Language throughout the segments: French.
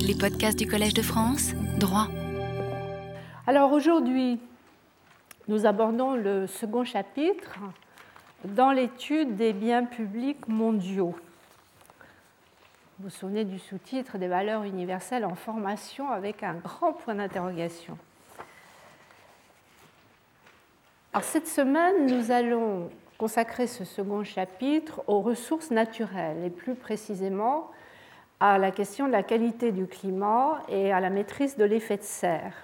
Les podcasts du Collège de France, droit. Alors aujourd'hui, nous abordons le second chapitre dans l'étude des biens publics mondiaux. Vous vous souvenez du sous-titre des valeurs universelles en formation avec un grand point d'interrogation. Alors cette semaine, nous allons consacrer ce second chapitre aux ressources naturelles et plus précisément à la question de la qualité du climat et à la maîtrise de l'effet de serre.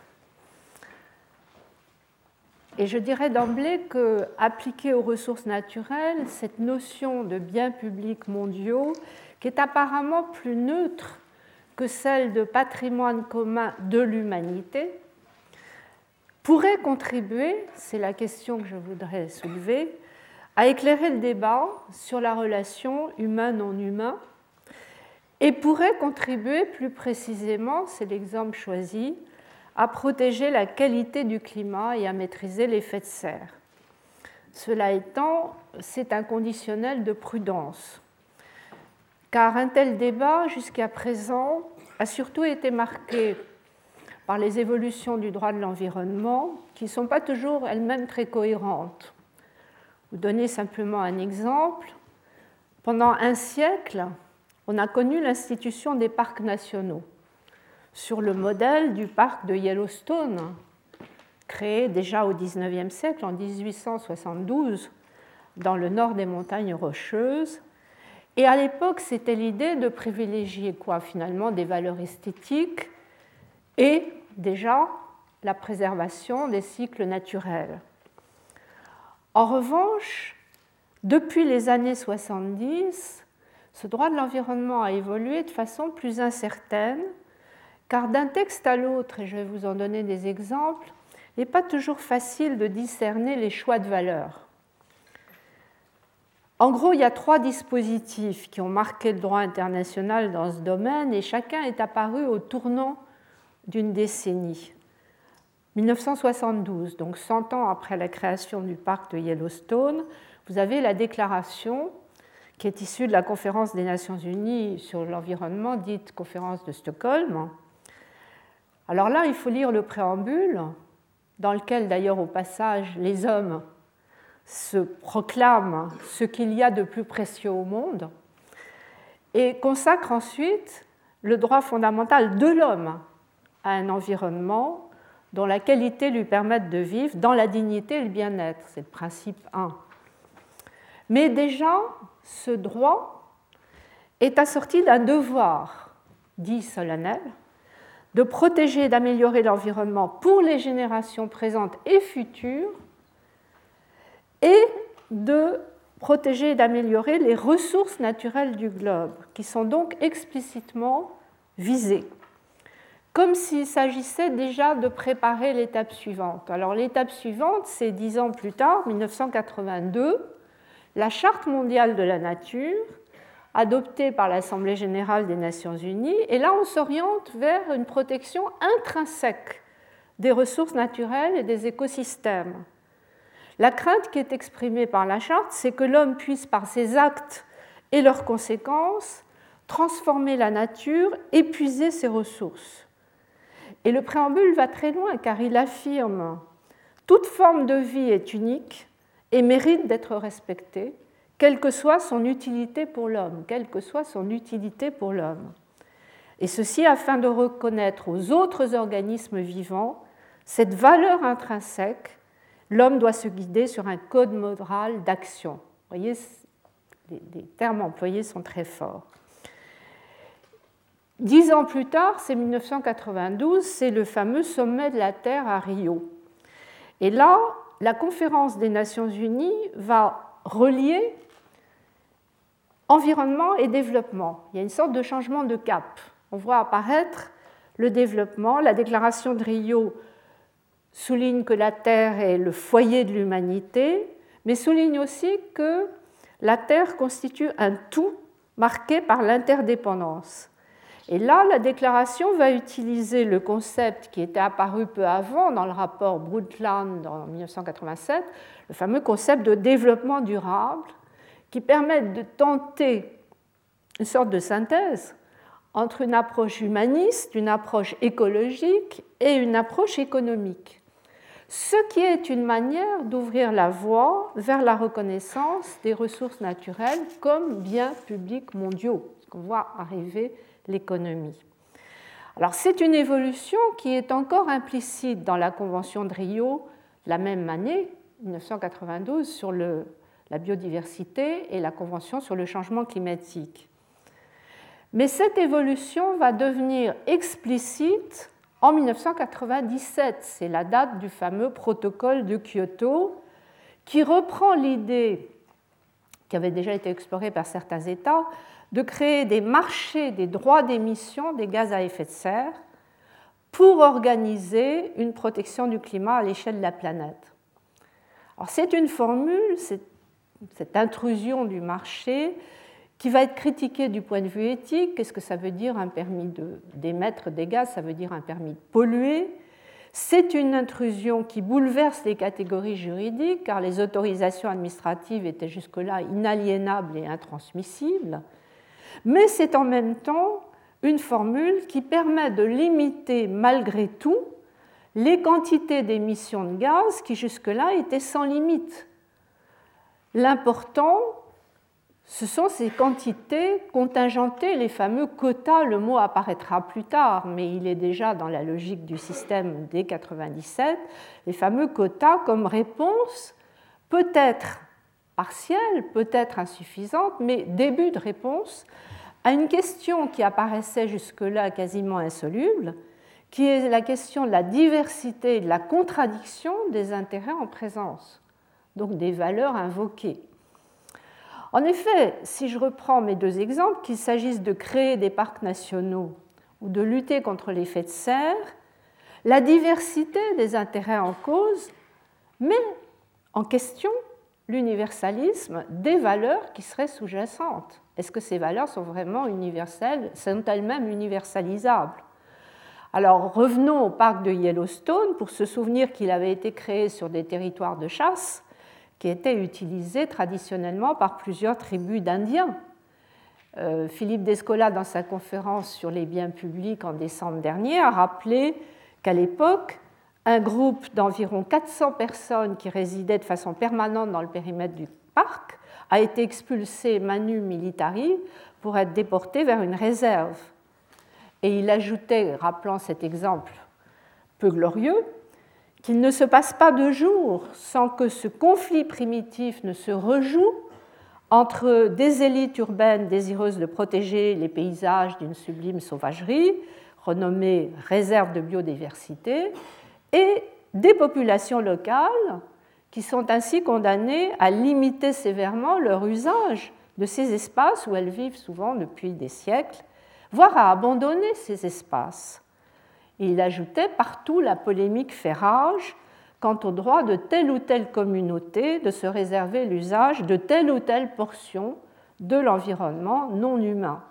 Et je dirais d'emblée que, appliquée aux ressources naturelles, cette notion de biens publics mondiaux, qui est apparemment plus neutre que celle de patrimoine commun de l'humanité, pourrait contribuer, c'est la question que je voudrais soulever, à éclairer le débat sur la relation humain-non humain et pourrait contribuer plus précisément, c'est l'exemple choisi, à protéger la qualité du climat et à maîtriser l'effet de serre. Cela étant, c'est un conditionnel de prudence, car un tel débat jusqu'à présent a surtout été marqué par les évolutions du droit de l'environnement qui ne sont pas toujours elles-mêmes très cohérentes. Vous donner simplement un exemple. Pendant un siècle, on a connu l'institution des parcs nationaux sur le modèle du parc de Yellowstone, créé déjà au XIXe siècle, en 1872, dans le nord des montagnes rocheuses. Et à l'époque, c'était l'idée de privilégier quoi finalement des valeurs esthétiques et déjà la préservation des cycles naturels. En revanche, depuis les années 70, ce droit de l'environnement a évolué de façon plus incertaine, car d'un texte à l'autre, et je vais vous en donner des exemples, il n'est pas toujours facile de discerner les choix de valeur. En gros, il y a trois dispositifs qui ont marqué le droit international dans ce domaine et chacun est apparu au tournant d'une décennie. 1972, donc 100 ans après la création du parc de Yellowstone, vous avez la déclaration qui est issue de la conférence des Nations Unies sur l'environnement, dite conférence de Stockholm. Alors là, il faut lire le préambule, dans lequel d'ailleurs au passage les hommes se proclament ce qu'il y a de plus précieux au monde, et consacre ensuite le droit fondamental de l'homme à un environnement dont la qualité lui permette de vivre dans la dignité et le bien-être. C'est le principe 1. Mais déjà, ce droit est assorti d'un devoir, dit solennel, de protéger et d'améliorer l'environnement pour les générations présentes et futures et de protéger et d'améliorer les ressources naturelles du globe, qui sont donc explicitement visées, comme s'il s'agissait déjà de préparer l'étape suivante. Alors l'étape suivante, c'est dix ans plus tard, 1982, la Charte mondiale de la nature, adoptée par l'Assemblée générale des Nations unies, et là on s'oriente vers une protection intrinsèque des ressources naturelles et des écosystèmes. La crainte qui est exprimée par la Charte, c'est que l'homme puisse, par ses actes et leurs conséquences, transformer la nature, épuiser ses ressources. Et le préambule va très loin car il affirme toute forme de vie est unique et mérite d'être respecté, quelle que soit son utilité pour l'homme, quelle que soit son utilité pour l'homme. Et ceci afin de reconnaître aux autres organismes vivants cette valeur intrinsèque, l'homme doit se guider sur un code moral d'action. Vous voyez, les termes employés sont très forts. Dix ans plus tard, c'est 1992, c'est le fameux sommet de la Terre à Rio. Et là, la conférence des Nations Unies va relier environnement et développement. Il y a une sorte de changement de cap. On voit apparaître le développement. La déclaration de Rio souligne que la Terre est le foyer de l'humanité, mais souligne aussi que la Terre constitue un tout marqué par l'interdépendance. Et là, la déclaration va utiliser le concept qui était apparu peu avant dans le rapport Brundtland en 1987, le fameux concept de développement durable, qui permet de tenter une sorte de synthèse entre une approche humaniste, une approche écologique et une approche économique, ce qui est une manière d'ouvrir la voie vers la reconnaissance des ressources naturelles comme biens publics mondiaux, ce qu'on voit arriver l'économie. Alors c'est une évolution qui est encore implicite dans la Convention de Rio la même année, 1992, sur la biodiversité et la Convention sur le changement climatique. Mais cette évolution va devenir explicite en 1997. C'est la date du fameux protocole de Kyoto qui reprend l'idée qui avait déjà été explorée par certains États de créer des marchés des droits d'émission des gaz à effet de serre pour organiser une protection du climat à l'échelle de la planète. c'est une formule, cette intrusion du marché, qui va être critiquée du point de vue éthique. Qu'est-ce que ça veut dire un permis d'émettre des gaz? Ça veut dire un permis de polluer. C'est une intrusion qui bouleverse les catégories juridiques, car les autorisations administratives étaient jusque-là inaliénables et intransmissibles. Mais c'est en même temps une formule qui permet de limiter malgré tout les quantités d'émissions de gaz qui jusque-là étaient sans limite. L'important, ce sont ces quantités contingentées, les fameux quotas, le mot apparaîtra plus tard, mais il est déjà dans la logique du système des 97, les fameux quotas comme réponse peut-être partielle, peut-être insuffisante, mais début de réponse à une question qui apparaissait jusque-là quasiment insoluble, qui est la question de la diversité et de la contradiction des intérêts en présence, donc des valeurs invoquées. En effet, si je reprends mes deux exemples, qu'il s'agisse de créer des parcs nationaux ou de lutter contre l'effet de serre, la diversité des intérêts en cause met en question l'universalisme des valeurs qui seraient sous-jacentes. Est-ce que ces valeurs sont vraiment universelles? Sont-elles même universalisables? Alors revenons au parc de Yellowstone pour se souvenir qu'il avait été créé sur des territoires de chasse qui était utilisé traditionnellement par plusieurs tribus d'Indiens. Euh, Philippe Descola, dans sa conférence sur les biens publics en décembre dernier, a rappelé qu'à l'époque, un groupe d'environ 400 personnes qui résidaient de façon permanente dans le périmètre du parc a été expulsé manu militari pour être déporté vers une réserve. Et il ajoutait, rappelant cet exemple peu glorieux, qu'il ne se passe pas de jour sans que ce conflit primitif ne se rejoue entre des élites urbaines désireuses de protéger les paysages d'une sublime sauvagerie, renommée réserve de biodiversité, et des populations locales qui sont ainsi condamnées à limiter sévèrement leur usage de ces espaces où elles vivent souvent depuis des siècles, voire à abandonner ces espaces il ajoutait partout la polémique fait rage quant au droit de telle ou telle communauté de se réserver l'usage de telle ou telle portion de l'environnement non humain.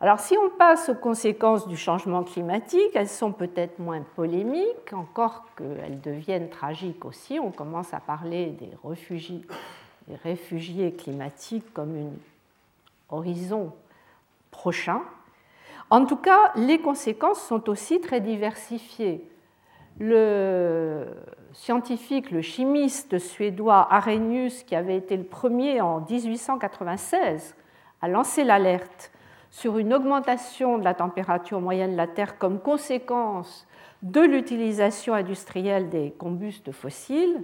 Alors si on passe aux conséquences du changement climatique, elles sont peut-être moins polémiques, encore qu'elles deviennent tragiques aussi. On commence à parler des réfugiés, climatiques comme un horizon prochain. En tout cas, les conséquences sont aussi très diversifiées. Le scientifique, le chimiste suédois Arrhenius, qui avait été le premier en 1896 à lancer l'alerte sur une augmentation de la température moyenne de la Terre comme conséquence de l'utilisation industrielle des combustes fossiles,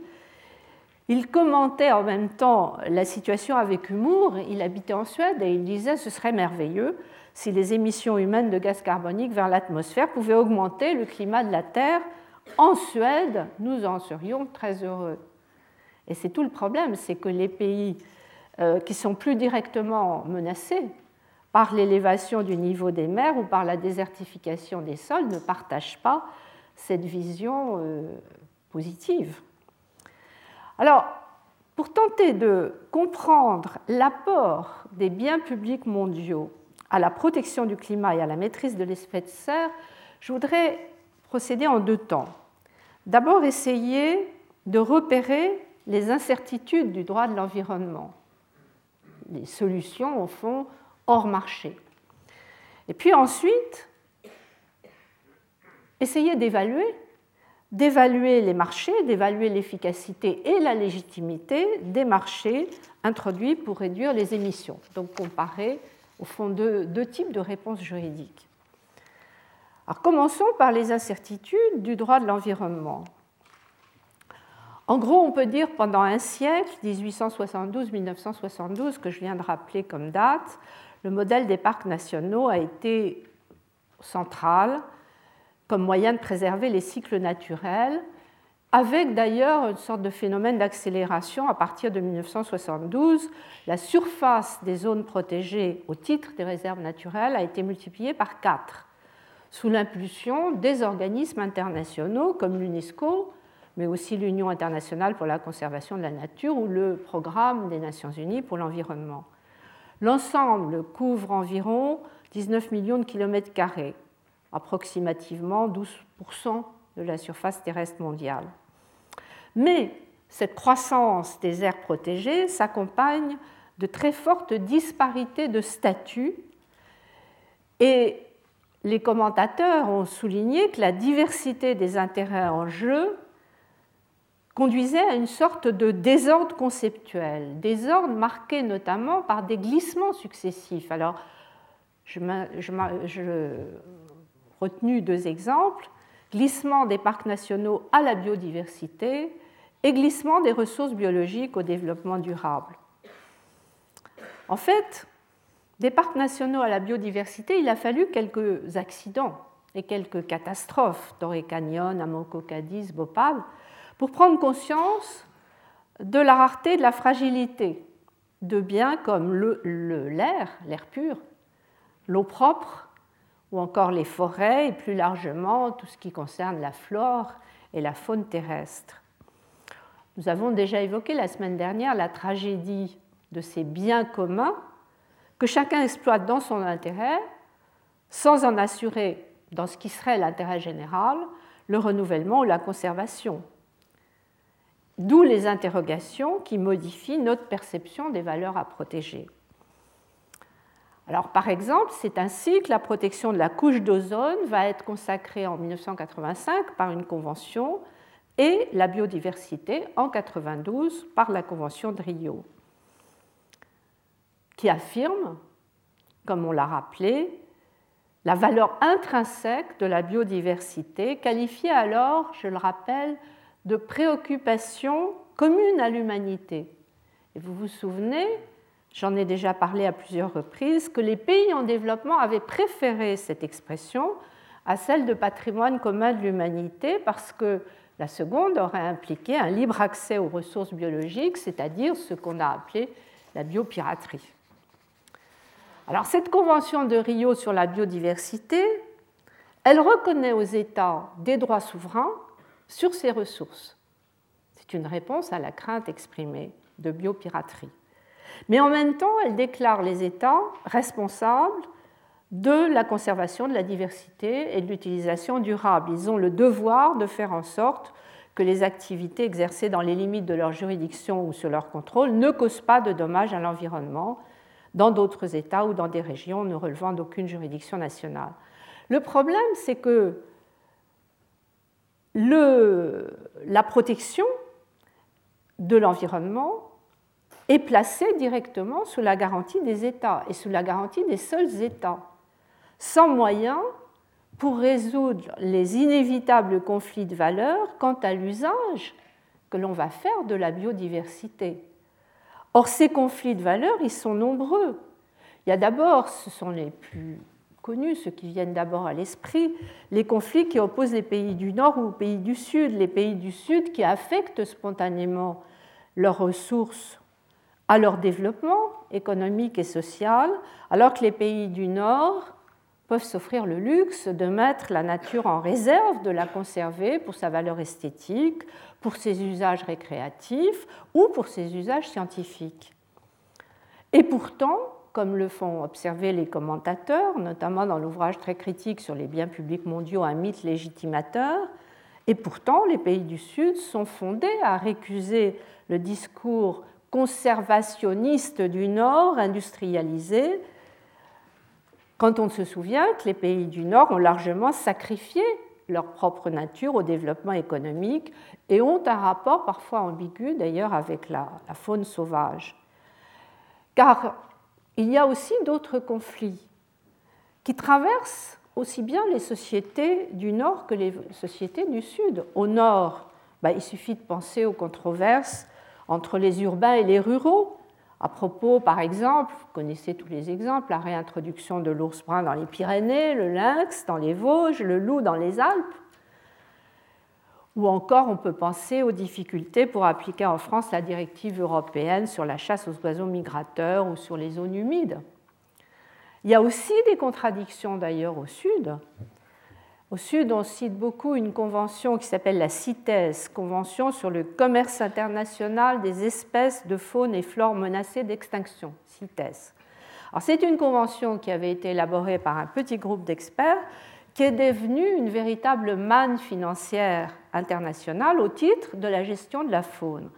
il commentait en même temps la situation avec humour. Il habitait en Suède et il disait ce serait merveilleux si les émissions humaines de gaz carbonique vers l'atmosphère pouvaient augmenter le climat de la Terre. En Suède, nous en serions très heureux. Et c'est tout le problème, c'est que les pays euh, qui sont plus directement menacés par l'élévation du niveau des mers ou par la désertification des sols ne partagent pas cette vision euh, positive. Alors, pour tenter de comprendre l'apport des biens publics mondiaux à la protection du climat et à la maîtrise de l'effet de serre, je voudrais procéder en deux temps. D'abord, essayer de repérer les incertitudes du droit de l'environnement, les solutions, au fond, hors marché. Et puis ensuite, essayer d'évaluer, d'évaluer les marchés, d'évaluer l'efficacité et la légitimité des marchés introduits pour réduire les émissions. Donc comparer au fond deux, deux types de réponses juridiques. Alors commençons par les incertitudes du droit de l'environnement. En gros, on peut dire pendant un siècle, 1872-1972, que je viens de rappeler comme date, le modèle des parcs nationaux a été central comme moyen de préserver les cycles naturels, avec d'ailleurs une sorte de phénomène d'accélération à partir de 1972. La surface des zones protégées au titre des réserves naturelles a été multipliée par 4, sous l'impulsion des organismes internationaux comme l'UNESCO, mais aussi l'Union internationale pour la conservation de la nature ou le Programme des Nations Unies pour l'environnement. L'ensemble couvre environ 19 millions de kilomètres carrés, approximativement 12% de la surface terrestre mondiale. Mais cette croissance des aires protégées s'accompagne de très fortes disparités de statut et les commentateurs ont souligné que la diversité des intérêts en jeu conduisait à une sorte de désordre conceptuel, désordre marqué notamment par des glissements successifs. Alors, je, retenu deux exemples glissement des parcs nationaux à la biodiversité et glissement des ressources biologiques au développement durable. En fait, des parcs nationaux à la biodiversité, il a fallu quelques accidents et quelques catastrophes, Torrey Canyon, Amoco Cadiz, Bhopal, pour prendre conscience de la rareté, de la fragilité de biens comme l'air, l'air pur, l'eau propre, ou encore les forêts, et plus largement tout ce qui concerne la flore et la faune terrestre. Nous avons déjà évoqué la semaine dernière la tragédie de ces biens communs que chacun exploite dans son intérêt, sans en assurer, dans ce qui serait l'intérêt général, le renouvellement ou la conservation. D'où les interrogations qui modifient notre perception des valeurs à protéger. Alors, par exemple, c'est ainsi que la protection de la couche d'ozone va être consacrée en 1985 par une convention et la biodiversité en 1992 par la convention de Rio, qui affirme, comme on l'a rappelé, la valeur intrinsèque de la biodiversité, qualifiée alors, je le rappelle, de préoccupation commune à l'humanité. Et vous vous souvenez, j'en ai déjà parlé à plusieurs reprises, que les pays en développement avaient préféré cette expression à celle de patrimoine commun de l'humanité parce que la seconde aurait impliqué un libre accès aux ressources biologiques, c'est-à-dire ce qu'on a appelé la biopiraterie. Alors cette convention de Rio sur la biodiversité, elle reconnaît aux États des droits souverains sur ces ressources. C'est une réponse à la crainte exprimée de biopiraterie. Mais en même temps, elle déclare les États responsables de la conservation de la diversité et de l'utilisation durable. Ils ont le devoir de faire en sorte que les activités exercées dans les limites de leur juridiction ou sur leur contrôle ne causent pas de dommages à l'environnement dans d'autres États ou dans des régions ne relevant d'aucune juridiction nationale. Le problème, c'est que la protection de l'environnement est placée directement sous la garantie des États et sous la garantie des seuls États, sans moyen pour résoudre les inévitables conflits de valeurs quant à l'usage que l'on va faire de la biodiversité. Or, ces conflits de valeurs, ils sont nombreux. Il y a d'abord, ce sont les plus connus, ceux qui viennent d'abord à l'esprit, les conflits qui opposent les pays du Nord ou les pays du Sud, les pays du Sud qui affectent spontanément leurs ressources à leur développement économique et social, alors que les pays du Nord peuvent s'offrir le luxe de mettre la nature en réserve, de la conserver pour sa valeur esthétique, pour ses usages récréatifs ou pour ses usages scientifiques. Et pourtant, comme le font observer les commentateurs, notamment dans l'ouvrage très critique sur les biens publics mondiaux, un mythe légitimateur. Et pourtant, les pays du Sud sont fondés à récuser le discours conservationniste du Nord industrialisé quand on se souvient que les pays du Nord ont largement sacrifié leur propre nature au développement économique et ont un rapport parfois ambigu d'ailleurs avec la, faune sauvage. Car il y a aussi d'autres conflits qui traversent aussi bien les sociétés du Nord que les sociétés du Sud. Au Nord, bah, il suffit de penser aux controverses entre les urbains et les ruraux. À propos, par exemple, vous connaissez tous les exemples, la réintroduction de l'ours brun dans les Pyrénées, le lynx dans les Vosges, le loup dans les Alpes. Ou encore, on peut penser aux difficultés pour appliquer en France la directive européenne sur la chasse aux oiseaux migrateurs ou sur les zones humides. Il y a aussi des contradictions d'ailleurs au Sud. Au Sud, on cite beaucoup une convention qui s'appelle la CITES, Convention sur le commerce international des espèces de faune et flore menacées d'extinction, CITES. C'est une convention qui avait été élaborée par un petit groupe d'experts qui est devenue une véritable manne financière internationale au titre de la gestion de la faune.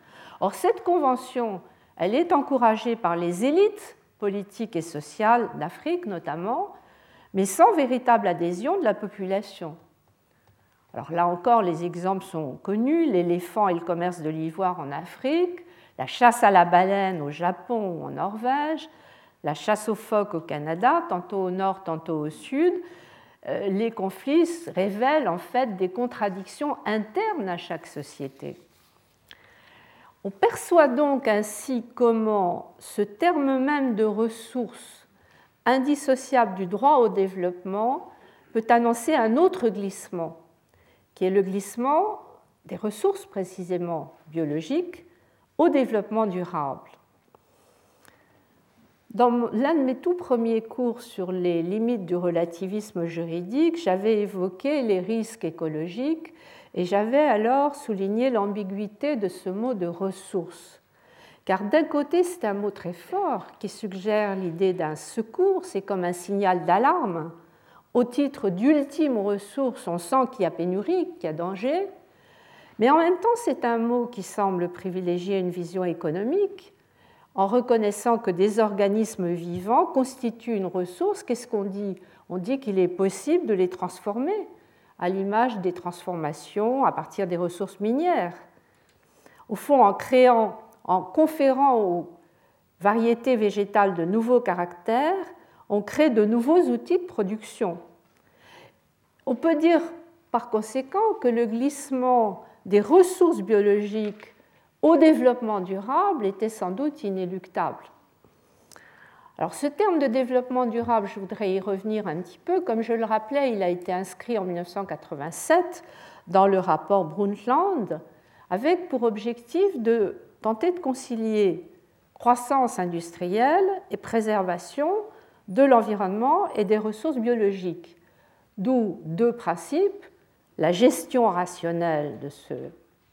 Or, cette convention, elle est encouragée par les élites politiques et sociales d'Afrique notamment, mais sans véritable adhésion de la population. Alors là encore, les exemples sont connus, l'éléphant et le commerce de l'ivoire en Afrique, la chasse à la baleine au Japon ou en Norvège, la chasse aux phoques au Canada, tantôt au nord, tantôt au sud. Euh, les conflits révèlent en fait des contradictions internes à chaque société. On perçoit donc ainsi comment ce terme même de ressources indissociable du droit au développement peut annoncer un autre glissement, qui est le glissement des ressources précisément biologiques au développement durable. Dans l'un de mes tout premiers cours sur les limites du relativisme juridique, j'avais évoqué les risques écologiques et j'avais alors souligné l'ambiguïté de ce mot de ressources. Car d'un côté, c'est un mot très fort qui suggère l'idée d'un secours, c'est comme un signal d'alarme. Au titre d'ultime ressource, on sent qu'il y a pénurie, qu'il y a danger. Mais en même temps, c'est un mot qui semble privilégier une vision économique. En reconnaissant que des organismes vivants constituent une ressource, qu'est-ce qu'on dit? On dit qu'il est possible de les transformer, à l'image des transformations à partir des ressources minières. Au fond, en créant en conférant aux variétés végétales de nouveaux caractères, on crée de nouveaux outils de production. On peut dire par conséquent que le glissement des ressources biologiques au développement durable était sans doute inéluctable. Alors ce terme de développement durable, je voudrais y revenir un petit peu. Comme je le rappelais, il a été inscrit en 1987 dans le rapport Brundtland avec pour objectif de tenter de concilier croissance industrielle et préservation de l'environnement et des ressources biologiques. D'où deux principes, la gestion rationnelle de ce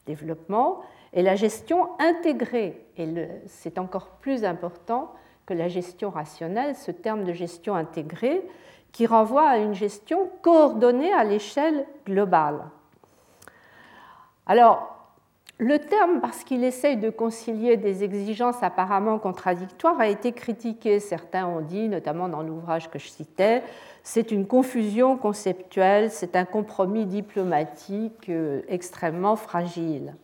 développement et la gestion intégrée. Et c'est encore plus important que la gestion rationnelle, ce terme de gestion intégrée, qui renvoie à une gestion coordonnée à l'échelle globale. Alors, le terme, parce qu'il essaye de concilier des exigences apparemment contradictoires, a été critiqué. Certains ont dit, notamment dans l'ouvrage que je citais, c'est une confusion conceptuelle, c'est un compromis diplomatique euh, extrêmement fragile.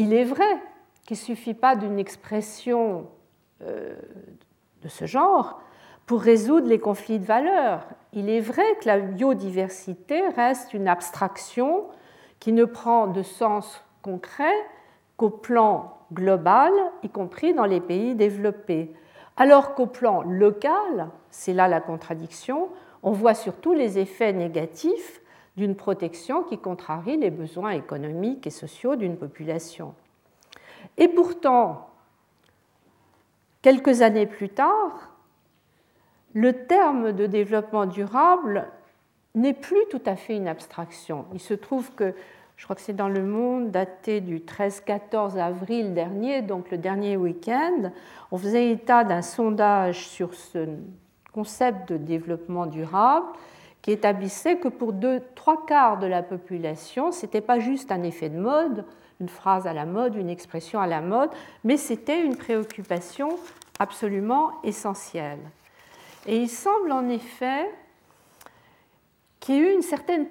Il est vrai qu'il ne suffit pas d'une expression euh, de ce genre pour résoudre les conflits de valeurs. Il est vrai que la biodiversité reste une abstraction qui ne prend de sens concret qu'au plan global, y compris dans les pays développés. Alors qu'au plan local, c'est là la contradiction, on voit surtout les effets négatifs d'une protection qui contrarie les besoins économiques et sociaux d'une population. Et pourtant, quelques années plus tard, le terme de développement durable n'est plus tout à fait une abstraction. Il se trouve que je crois que c'est dans Le Monde, daté du 13-14 avril dernier, donc le dernier week-end, on faisait état d'un sondage sur ce concept de développement durable qui établissait que pour trois quarts de la population, ce n'était pas juste un effet de mode, une phrase à la mode, une expression à la mode, mais c'était une préoccupation absolument essentielle. Et il semble en effet qu'il y ait eu une certaine,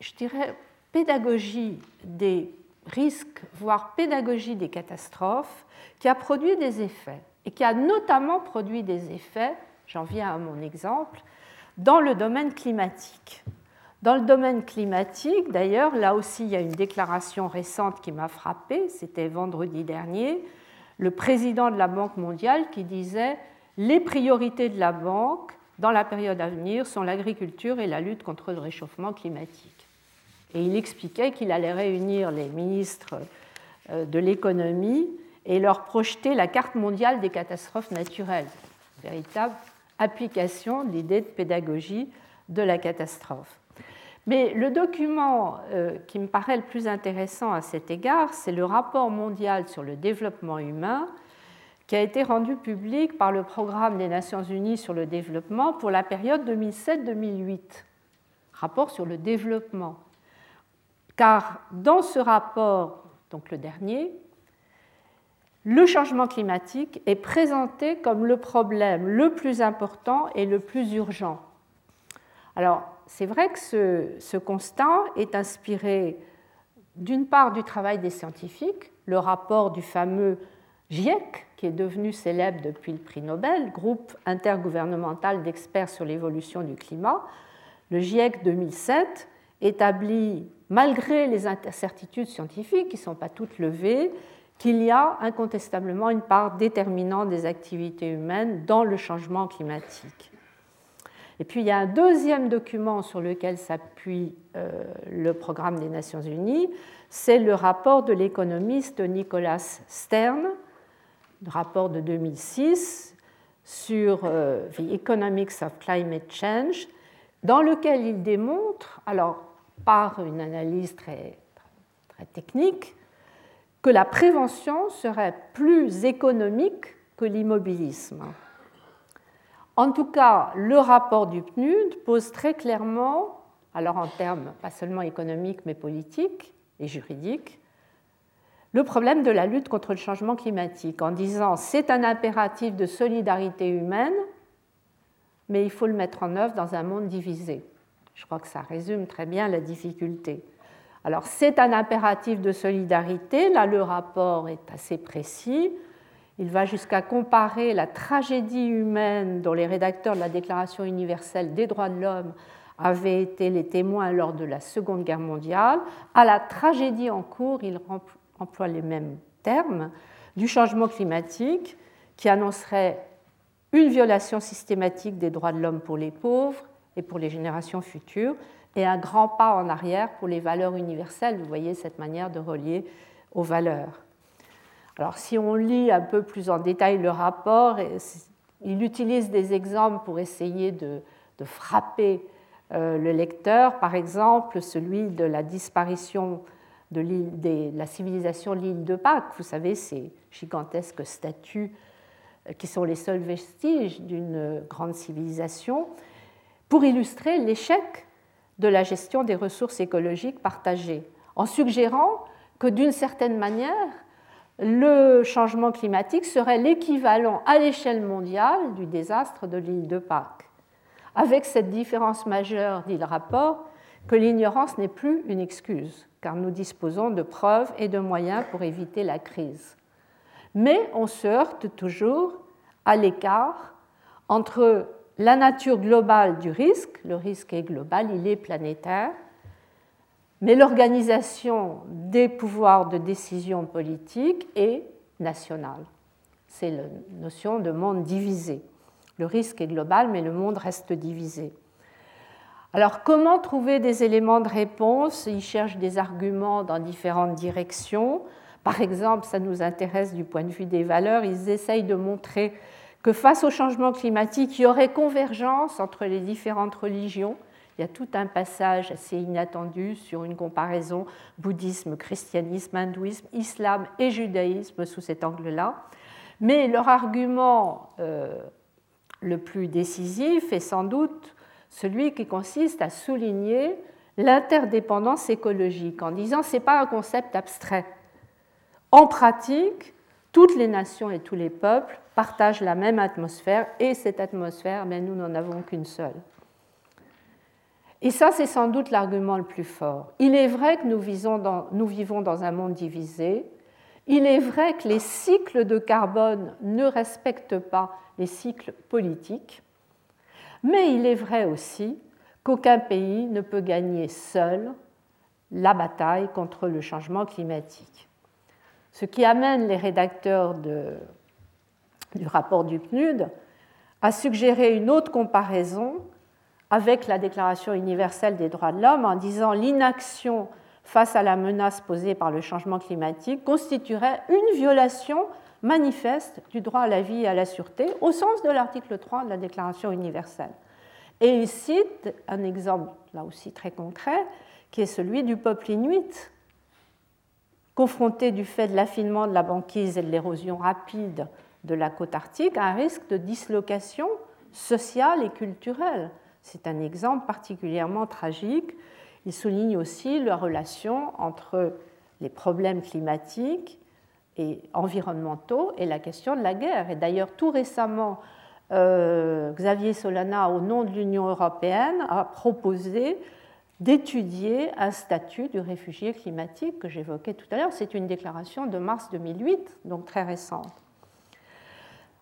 je dirais, pédagogie des risques, voire pédagogie des catastrophes, qui a produit des effets et qui a notamment produit des effets, j'en viens à mon exemple, dans le domaine climatique. Dans le domaine climatique, d'ailleurs, là aussi, il y a une déclaration récente qui m'a frappée, c'était vendredi dernier, le président de la Banque mondiale qui disait les priorités de la banque dans la période à venir sont l'agriculture et la lutte contre le réchauffement climatique. Et il expliquait qu'il allait réunir les ministres euh, de l'économie et leur projeter la carte mondiale des catastrophes naturelles, véritable application de l'idée de pédagogie de la catastrophe. Mais le document euh, qui me paraît le plus intéressant à cet égard, c'est le rapport mondial sur le développement humain qui a été rendu public par le Programme des Nations Unies sur le développement pour la période 2007-2008. Rapport sur le développement. Car dans ce rapport, donc le dernier, le changement climatique est présenté comme le problème le plus important et le plus urgent. Alors, c'est vrai que ce, constat est inspiré d'une part du travail des scientifiques, le rapport du fameux GIEC, qui est devenu célèbre depuis le prix Nobel, groupe intergouvernemental d'experts sur l'évolution du climat. Le GIEC 2007 établit, malgré les incertitudes scientifiques qui ne sont pas toutes levées, qu'il y a incontestablement une part déterminante des activités humaines dans le changement climatique. Et puis il y a un deuxième document sur lequel s'appuie euh, le programme des Nations Unies, c'est le rapport de l'économiste Nicolas Stern, le rapport de 2006 sur euh, The Economics of Climate Change, dans lequel il démontre, alors par une analyse très, très technique, que la prévention serait plus économique que l'immobilisme. En tout cas, le rapport du PNUD pose très clairement, alors en termes pas seulement économiques mais politiques et juridiques, le problème de la lutte contre le changement climatique en disant c'est un impératif de solidarité humaine, mais il faut le mettre en œuvre dans un monde divisé. Je crois que ça résume très bien la difficulté. Alors c'est un impératif de solidarité, là le rapport est assez précis, il va jusqu'à comparer la tragédie humaine dont les rédacteurs de la Déclaration universelle des droits de l'homme avaient été les témoins lors de la Seconde Guerre mondiale. À la tragédie en cours, il emploie les mêmes termes, du changement climatique qui annoncerait une violation systématique des droits de l'homme pour les pauvres et pour les générations futures, et un grand pas en arrière pour les valeurs universelles. Vous voyez cette manière de relier aux valeurs. Alors si on lit un peu plus en détail le rapport, il utilise des exemples pour essayer de, frapper euh, le lecteur, par exemple celui de la disparition de, la civilisation de l'île de Pâques. Vous savez, ces gigantesques statues euh, qui sont les seuls vestiges d'une grande civilisation, pour illustrer l'échec de la gestion des ressources écologiques partagées, en suggérant que d'une certaine manière, le changement climatique serait l'équivalent à l'échelle mondiale du désastre de l'île de Pâques. Avec cette différence majeure, dit le rapport, que l'ignorance n'est plus une excuse, car nous disposons de preuves et de moyens pour éviter la crise. Mais on se heurte toujours à l'écart entre la nature globale du risque, le risque est global, il est planétaire, mais l'organisation des pouvoirs de décision politique est nationale. C'est la notion de monde divisé. Le risque est global, mais le monde reste divisé. Alors comment trouver des éléments de réponse? Ils cherchent des arguments dans différentes directions. Par exemple, ça nous intéresse du point de vue des valeurs, ils essayent de montrer que face au changement climatique, il y aurait convergence entre les différentes religions il y a tout un passage assez inattendu sur une comparaison bouddhisme, christianisme, hindouisme, islam et judaïsme sous cet angle-là. Mais leur argument euh, le plus décisif est sans doute celui qui consiste à souligner l'interdépendance écologique en disant ce n'est pas un concept abstrait. En pratique, toutes les nations et tous les peuples partagent la même atmosphère et cette atmosphère, mais nous n'en avons qu'une seule. Et ça, c'est sans doute l'argument le plus fort. Il est vrai que nous, nous, vivons dans un monde divisé. Il est vrai que les cycles de carbone ne respectent pas les cycles politiques. Mais il est vrai aussi qu'aucun pays ne peut gagner seul la bataille contre le changement climatique. Ce qui amène les rédacteurs du rapport du PNUD à suggérer une autre comparaison avec la Déclaration universelle des droits de l'homme en disant l'inaction face à la menace posée par le changement climatique constituerait une violation manifeste du droit à la vie et à la sûreté au sens de l'article 3 de la Déclaration universelle. Et il cite un exemple là aussi très concret qui est celui du peuple inuit, confronté du fait de l'affinement de la banquise et de l'érosion rapide de la côte arctique un risque de dislocation sociale et culturelle. C'est un exemple particulièrement tragique. Il souligne aussi la relation entre les problèmes climatiques et environnementaux et la question de la guerre. Et d'ailleurs, tout récemment, euh, Xavier Solana, au nom de l'Union européenne, a proposé d'étudier un statut du réfugié climatique que j'évoquais tout à l'heure. C'est une déclaration de mars 2008, donc très récente.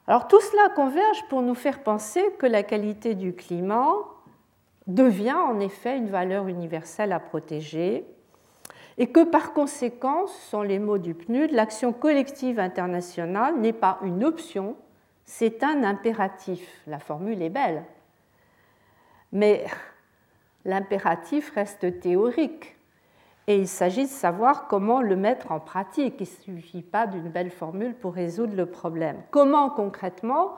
Alors tout cela converge pour nous faire penser que la qualité du climat devient en effet une valeur universelle à protéger et que par conséquent, ce sont les mots du PNUD, l'action collective internationale n'est pas une option, c'est un impératif. La formule est belle. Mais l'impératif reste théorique et il s'agit de savoir comment le mettre en pratique. Il ne suffit pas d'une belle formule pour résoudre le problème. Comment concrètement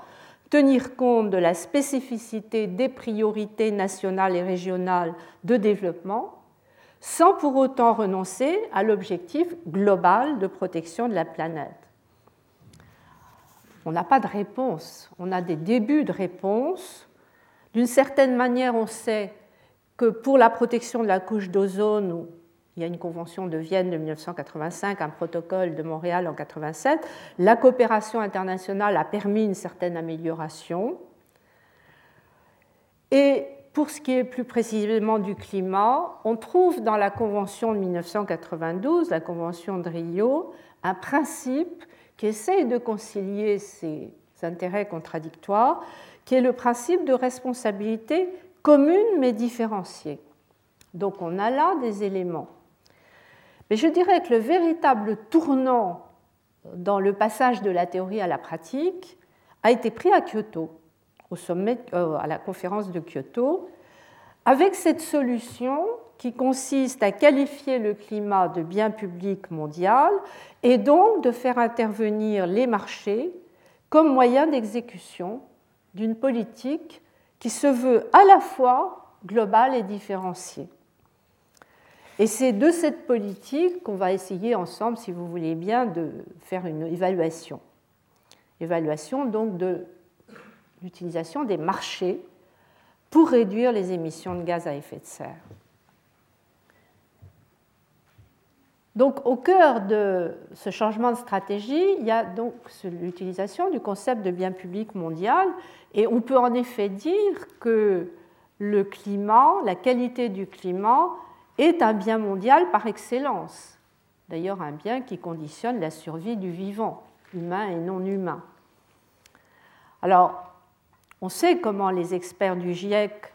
tenir compte de la spécificité des priorités nationales et régionales de développement sans pour autant renoncer à l'objectif global de protection de la planète? On n'a pas de réponse, on a des débuts de réponse. D'une certaine manière, on sait que pour la protection de la couche d'ozone, il y a une convention de Vienne de 1985, un protocole de Montréal en 1987, la coopération internationale a permis une certaine amélioration. Et pour ce qui est plus précisément du climat, on trouve dans la convention de 1992, la convention de Rio, un principe qui essaye de concilier ces intérêts contradictoires, qui est le principe de responsabilité commune mais différenciée. Donc on a là des éléments. Mais je dirais que le véritable tournant dans le passage de la théorie à la pratique a été pris à Kyoto, au sommet, euh, à la conférence de Kyoto, avec cette solution qui consiste à qualifier le climat de bien public mondial et donc de faire intervenir les marchés comme moyen d'exécution d'une politique qui se veut à la fois globale et différenciée. Et c'est de cette politique qu'on va essayer ensemble, si vous voulez bien, de faire une évaluation. Évaluation donc de l'utilisation des marchés pour réduire les émissions de gaz à effet de serre. Donc, au cœur de ce changement de stratégie, il y a donc l'utilisation du concept de bien public mondial, et on peut en effet dire que le climat, la qualité du climat, est un bien mondial par excellence. D'ailleurs, un bien qui conditionne la survie du vivant, humain et non humain. Alors, on sait comment les experts du GIEC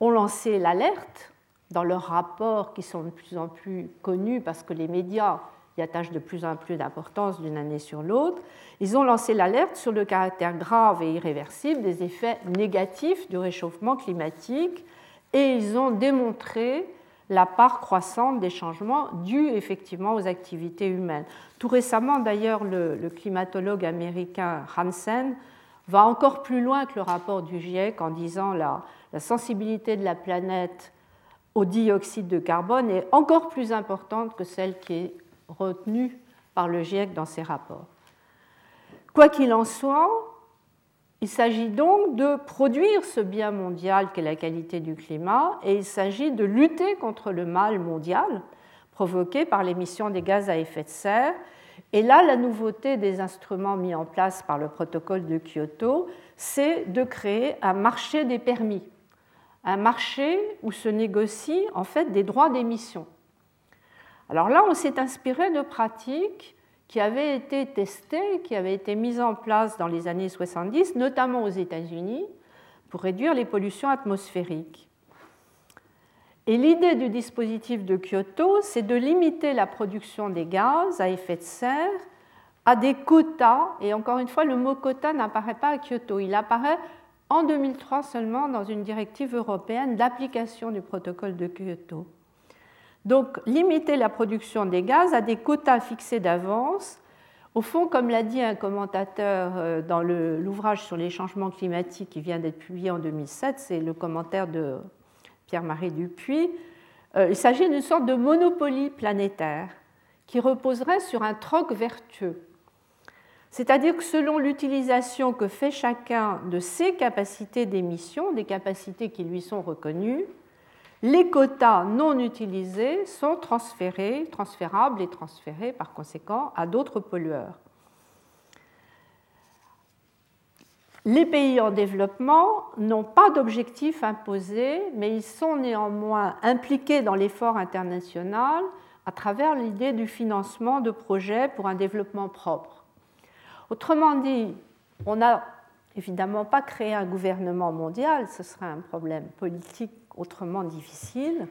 ont lancé l'alerte dans leurs rapports qui sont de plus en plus connus parce que les médias y attachent de plus en plus d'importance d'une année sur l'autre. Ils ont lancé l'alerte sur le caractère grave et irréversible des effets négatifs du réchauffement climatique et ils ont démontré la part croissante des changements dus effectivement aux activités humaines. Tout récemment, d'ailleurs, le, climatologue américain Hansen va encore plus loin que le rapport du GIEC en disant la, la sensibilité de la planète au dioxyde de carbone est encore plus importante que celle qui est retenue par le GIEC dans ses rapports. Quoi qu'il en soit, il s'agit donc de produire ce bien mondial qu'est la qualité du climat et il s'agit de lutter contre le mal mondial provoqué par l'émission des gaz à effet de serre Et là, la nouveauté des instruments mis en place par le protocole de Kyoto, c'est de créer un marché des permis, un marché où se négocient en fait des droits d'émission. Alors là, on s'est inspiré de pratiques qui avaient été testées, qui avaient été mises en place dans les années 70, notamment aux États-Unis, pour réduire les pollutions atmosphériques. Et l'idée du dispositif de Kyoto, c'est de limiter la production des gaz à effet de serre à des quotas, et encore une fois, le mot quota n'apparaît pas à Kyoto, il apparaît en 2003 seulement dans une directive européenne d'application du protocole de Kyoto. Donc, limiter la production des gaz à des quotas fixés d'avance, au fond, comme l'a dit un commentateur euh, dans l'ouvrage sur les changements climatiques qui vient d'être publié en 2007, c'est le commentaire de Pierre-Marie Dupuis, euh, il s'agit d'une sorte de monopoly planétaire qui reposerait sur un troc vertueux. C'est-à-dire que selon l'utilisation que fait chacun de ses capacités d'émission, des capacités qui lui sont reconnues, les quotas non utilisés sont transférés, transférables et transférés par conséquent à d'autres pollueurs. Les pays en développement n'ont pas d'objectif imposé, mais ils sont néanmoins impliqués dans l'effort international à travers l'idée du financement de projets pour un développement propre. Autrement dit, on n'a évidemment pas créé un gouvernement mondial, ce serait un problème politique autrement difficile,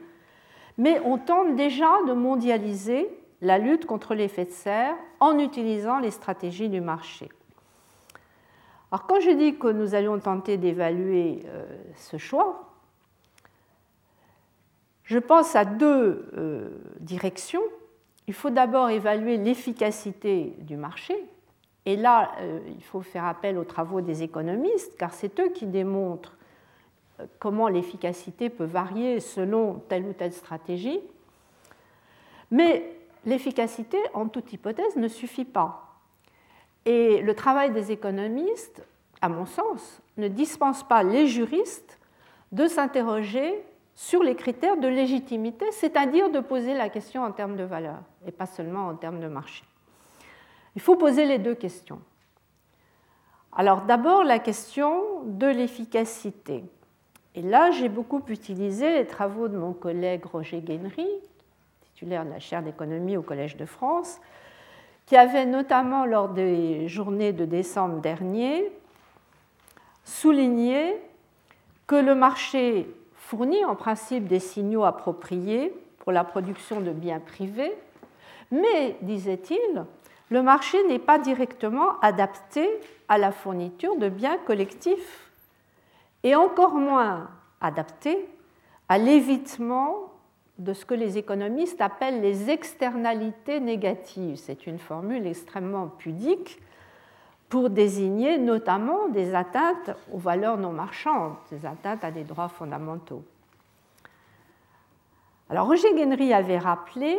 mais on tente déjà de mondialiser la lutte contre l'effet de serre en utilisant les stratégies du marché. Alors quand je dis que nous allions tenter d'évaluer euh, ce choix, je pense à deux euh, directions. Il faut d'abord évaluer l'efficacité du marché. Et là, euh, il faut faire appel aux travaux des économistes, car c'est eux qui démontrent comment l'efficacité peut varier selon telle ou telle stratégie. Mais l'efficacité, en toute hypothèse, ne suffit pas. Et le travail des économistes, à mon sens, ne dispense pas les juristes de s'interroger sur les critères de légitimité, c'est-à-dire de poser la question en termes de valeur et pas seulement en termes de marché. Il faut poser les deux questions. Alors d'abord la question de l'efficacité. Et là, j'ai beaucoup utilisé les travaux de mon collègue Roger Guénery, titulaire de la chaire d'économie au Collège de France, qui avait notamment lors des journées de décembre dernier souligné que le marché fournit en principe des signaux appropriés pour la production de biens privés, mais, disait-il, le marché n'est pas directement adapté à la fourniture de biens collectifs et encore moins adapté à l'évitement de ce que les économistes appellent les externalités négatives. C'est une formule extrêmement pudique pour désigner notamment des atteintes aux valeurs non marchandes, des atteintes à des droits fondamentaux. Alors Roger Guénery avait rappelé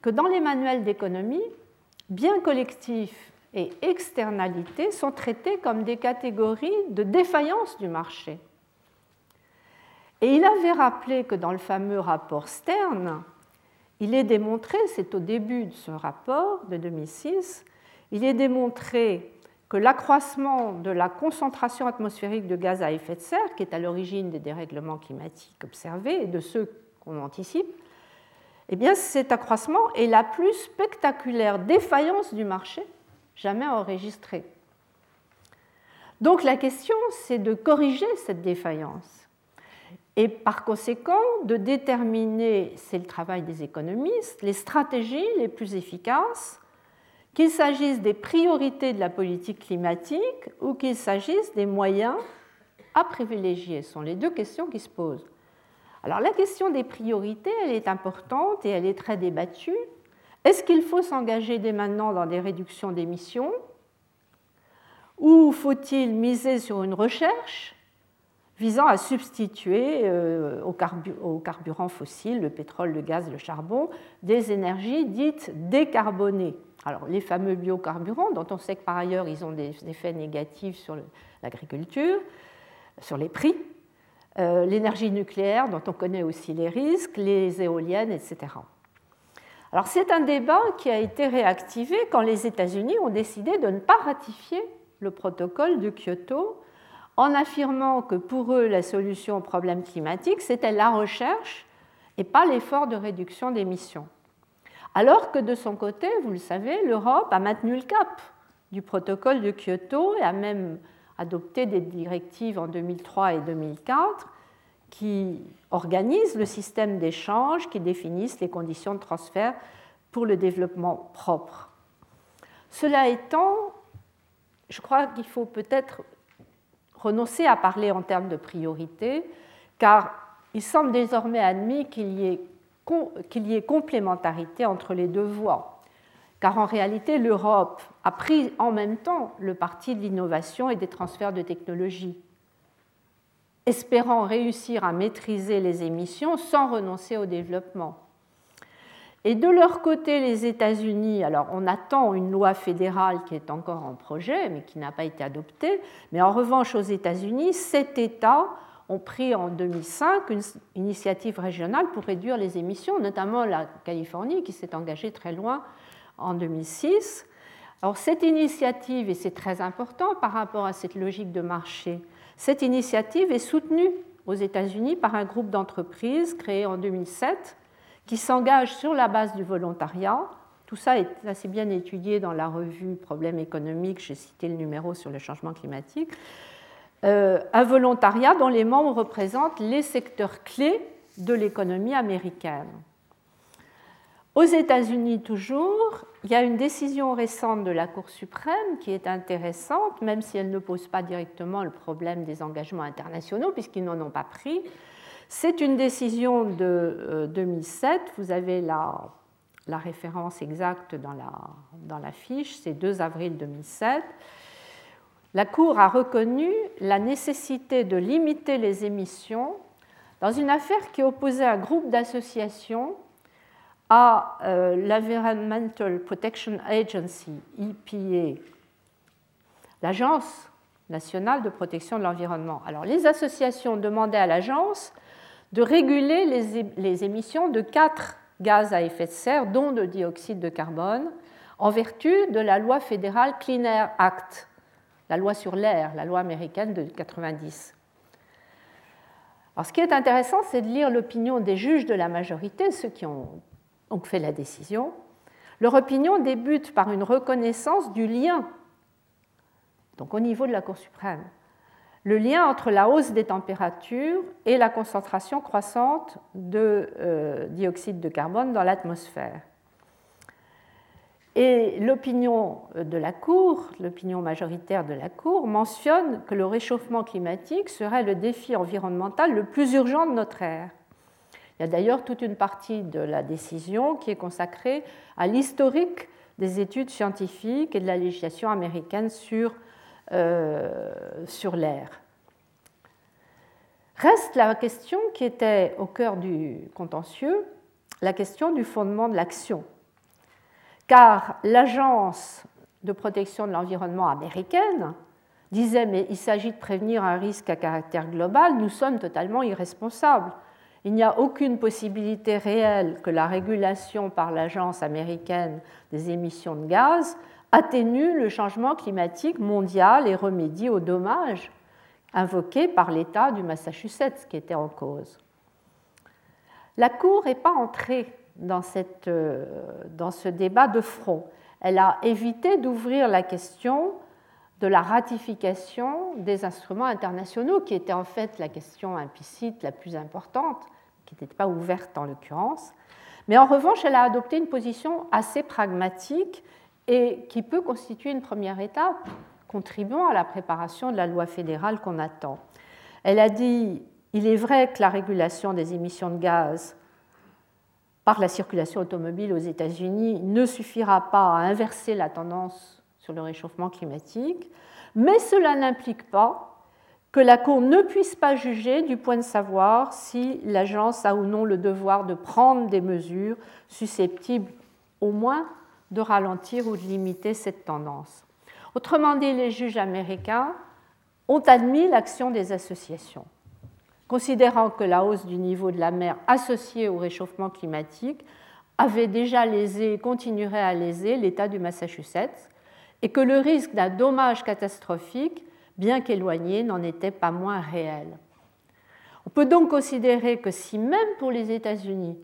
que dans les manuels d'économie, biens collectifs et externalités sont traités comme des catégories de défaillance du marché. Et il avait rappelé que dans le fameux rapport Stern, il est démontré, c'est au début de ce rapport de 2006, il est démontré que l'accroissement de la concentration atmosphérique de gaz à effet de serre, qui est à l'origine des dérèglements climatiques observés et de ceux qu'on anticipe, eh bien cet accroissement est la plus spectaculaire défaillance du marché jamais enregistrée. Donc la question, c'est de corriger cette défaillance et par conséquent de déterminer, c'est le travail des économistes, les stratégies les plus efficaces, qu'il s'agisse des priorités de la politique climatique ou qu'il s'agisse des moyens à privilégier. Ce sont les deux questions qui se posent. Alors la question des priorités, elle est importante et elle est très débattue. Est-ce qu'il faut s'engager dès maintenant dans des réductions d'émissions ou faut-il miser sur une recherche visant à substituer euh, aux carburants fossiles, le pétrole, le gaz, le charbon, des énergies dites décarbonées? Alors, les fameux biocarburants, dont on sait que par ailleurs ils ont des effets négatifs sur l'agriculture, sur les prix, euh, l'énergie nucléaire, dont on connaît aussi les risques, les éoliennes, etc. Alors c'est un débat qui a été réactivé quand les États-Unis ont décidé de ne pas ratifier le protocole de Kyoto en affirmant que pour eux la solution au problème climatique c'était la recherche et pas l'effort de réduction d'émissions. Alors que de son côté, vous le savez, l'Europe a maintenu le cap du protocole de Kyoto et a même adopté des directives en 2003 et 2004 qui organisent le système d'échange, qui définissent les conditions de transfert pour le développement propre. Cela étant, je crois qu'il faut peut-être renoncer à parler en termes de priorité, car il semble désormais admis qu'il y ait qu'il y ait complémentarité entre les deux voies. Car en réalité, l'Europe a pris en même temps le parti de l'innovation et des transferts de technologies, espérant réussir à maîtriser les émissions sans renoncer au développement. Et de leur côté, les États-Unis, alors on attend une loi fédérale qui est encore en projet, mais qui n'a pas été adoptée, mais en revanche, aux États-Unis, sept États ont pris en 2005 une initiative régionale pour réduire les émissions, notamment la Californie qui s'est engagée très loin en 2006. Alors cette initiative, et c'est très important par rapport à cette logique de marché, cette initiative est soutenue aux États-Unis par un groupe d'entreprises créé en 2007 qui s'engage sur la base du volontariat. Tout ça est assez bien étudié dans la revue Problèmes économiques, j'ai cité le numéro sur le changement climatique. Euh, un volontariat dont les membres représentent les secteurs clés de l'économie américaine. Aux États-Unis toujours, il y a une décision récente de la Cour suprême qui est intéressante, même si elle ne pose pas directement le problème des engagements internationaux, puisqu'ils n'en ont pas pris. C'est une décision de 2007, euh, vous avez la, référence exacte dans la, dans la fiche, c'est 2 avril 2007 la Cour a reconnu la nécessité de limiter les émissions dans une affaire qui opposait un groupe d'associations à euh, l'Environmental Protection Agency, EPA, l'Agence nationale de protection de l'environnement. Alors les associations demandaient à l'agence de réguler les, émissions de quatre gaz à effet de serre, dont le dioxyde de carbone, en vertu de la loi fédérale Clean Air Act la loi sur l'air, la loi américaine de 90. Alors, ce qui est intéressant, c'est de lire l'opinion des juges de la majorité, ceux qui ont, fait la décision. Leur opinion débute par une reconnaissance du lien, donc au niveau de la Cour suprême, le lien entre la hausse des températures et la concentration croissante de euh, dioxyde de carbone dans l'atmosphère. Et l'opinion de la Cour, l'opinion majoritaire de la Cour, mentionne que le réchauffement climatique serait le défi environnemental le plus urgent de notre ère. Il y a d'ailleurs toute une partie de la décision qui est consacrée à l'historique des études scientifiques et de la législation américaine sur, euh, sur l'air. Reste la question qui était au cœur du contentieux, la question du fondement de l'action car l'Agence de protection de l'environnement américaine disait mais il s'agit de prévenir un risque à caractère global, nous sommes totalement irresponsables. Il n'y a aucune possibilité réelle que la régulation par l'Agence américaine des émissions de gaz atténue le changement climatique mondial et remédie aux dommages invoqués par l'État du Massachusetts qui était en cause. La Cour n'est pas entrée euh, dans ce débat de front. Elle a évité d'ouvrir la question de la ratification des instruments internationaux, qui était en fait la question implicite la plus importante, qui n'était pas ouverte en l'occurrence. Mais en revanche, elle a adopté une position assez pragmatique et qui peut constituer une première étape contribuant à la préparation de la loi fédérale qu'on attend. Elle a dit, il est vrai que la régulation des émissions de gaz par la circulation automobile aux États-Unis ne suffira pas à inverser la tendance sur le réchauffement climatique, mais cela n'implique pas que la Cour ne puisse pas juger du point de savoir si l'agence a ou non le devoir de prendre des mesures susceptibles au moins de ralentir ou de limiter cette tendance. Autrement dit, les juges américains ont admis l'action des associations considérant que la hausse du niveau de la mer associée au réchauffement climatique avait déjà lésé, continuerait à léser l'État du Massachusetts, et que le risque d'un dommage catastrophique, bien qu'éloigné, n'en était pas moins réel. On peut donc considérer que si même pour les États-Unis,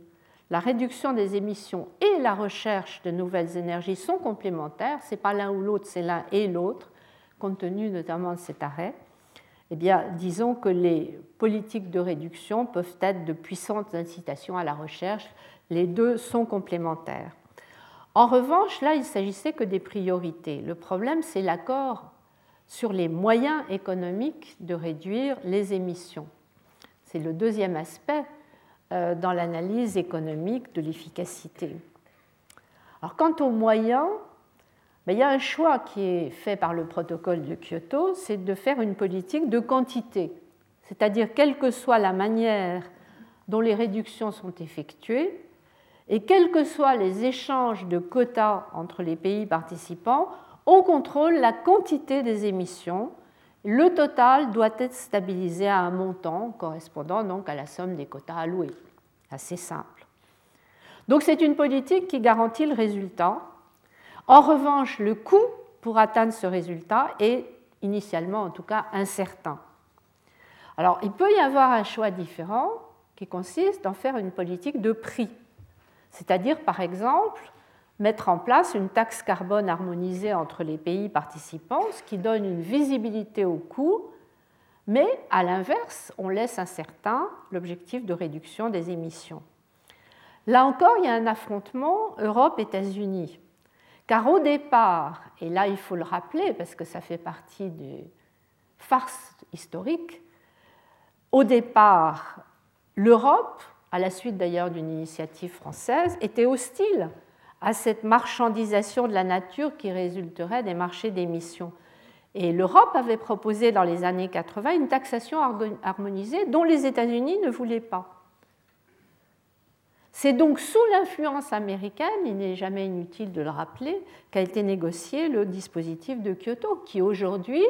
la réduction des émissions et la recherche de nouvelles énergies sont complémentaires, c'est pas l'un ou l'autre, c'est l'un et l'autre, compte tenu notamment de cet arrêt, eh disons que les politiques de réduction peuvent être de puissantes incitations à la recherche. Les deux sont complémentaires. En revanche, là, il s'agissait que des priorités. Le problème, c'est l'accord sur les moyens économiques de réduire les émissions. C'est le deuxième aspect euh, dans l'analyse économique de l'efficacité. Alors, quant aux moyens, ben, il y a un choix qui est fait par le protocole de Kyoto, c'est de faire une politique de quantité, c'est-à-dire quelle que soit la manière dont les réductions sont effectuées, et quels que soient les échanges de quotas entre les pays participants, on contrôle la quantité des émissions. Le total doit être stabilisé à un montant correspondant donc à la somme des quotas alloués. Assez simple. Donc c'est une politique qui garantit le résultat. En revanche, le coût pour atteindre ce résultat est initialement en tout cas incertain. Alors il peut y avoir un choix différent qui consiste en faire une politique de prix c'est-à-dire par exemple mettre en place une taxe carbone harmonisée entre les pays participants, ce qui donne une visibilité au coût, mais à l'inverse, on laisse incertain l'objectif de réduction des émissions. Là encore, il y a un affrontement Europe-États-Unis. Car au départ, et là il faut le rappeler parce que ça fait partie des farces historiques, au départ, l'Europe à la suite d'ailleurs d'une initiative française, était hostile à cette marchandisation de la nature qui résulterait des marchés d'émissions. Et l'Europe avait proposé dans les années 80 une taxation harmonisée dont les États-Unis ne voulaient pas. C'est donc sous l'influence américaine, il n'est jamais inutile de le rappeler, qu'a été négocié le dispositif de Kyoto, qui aujourd'hui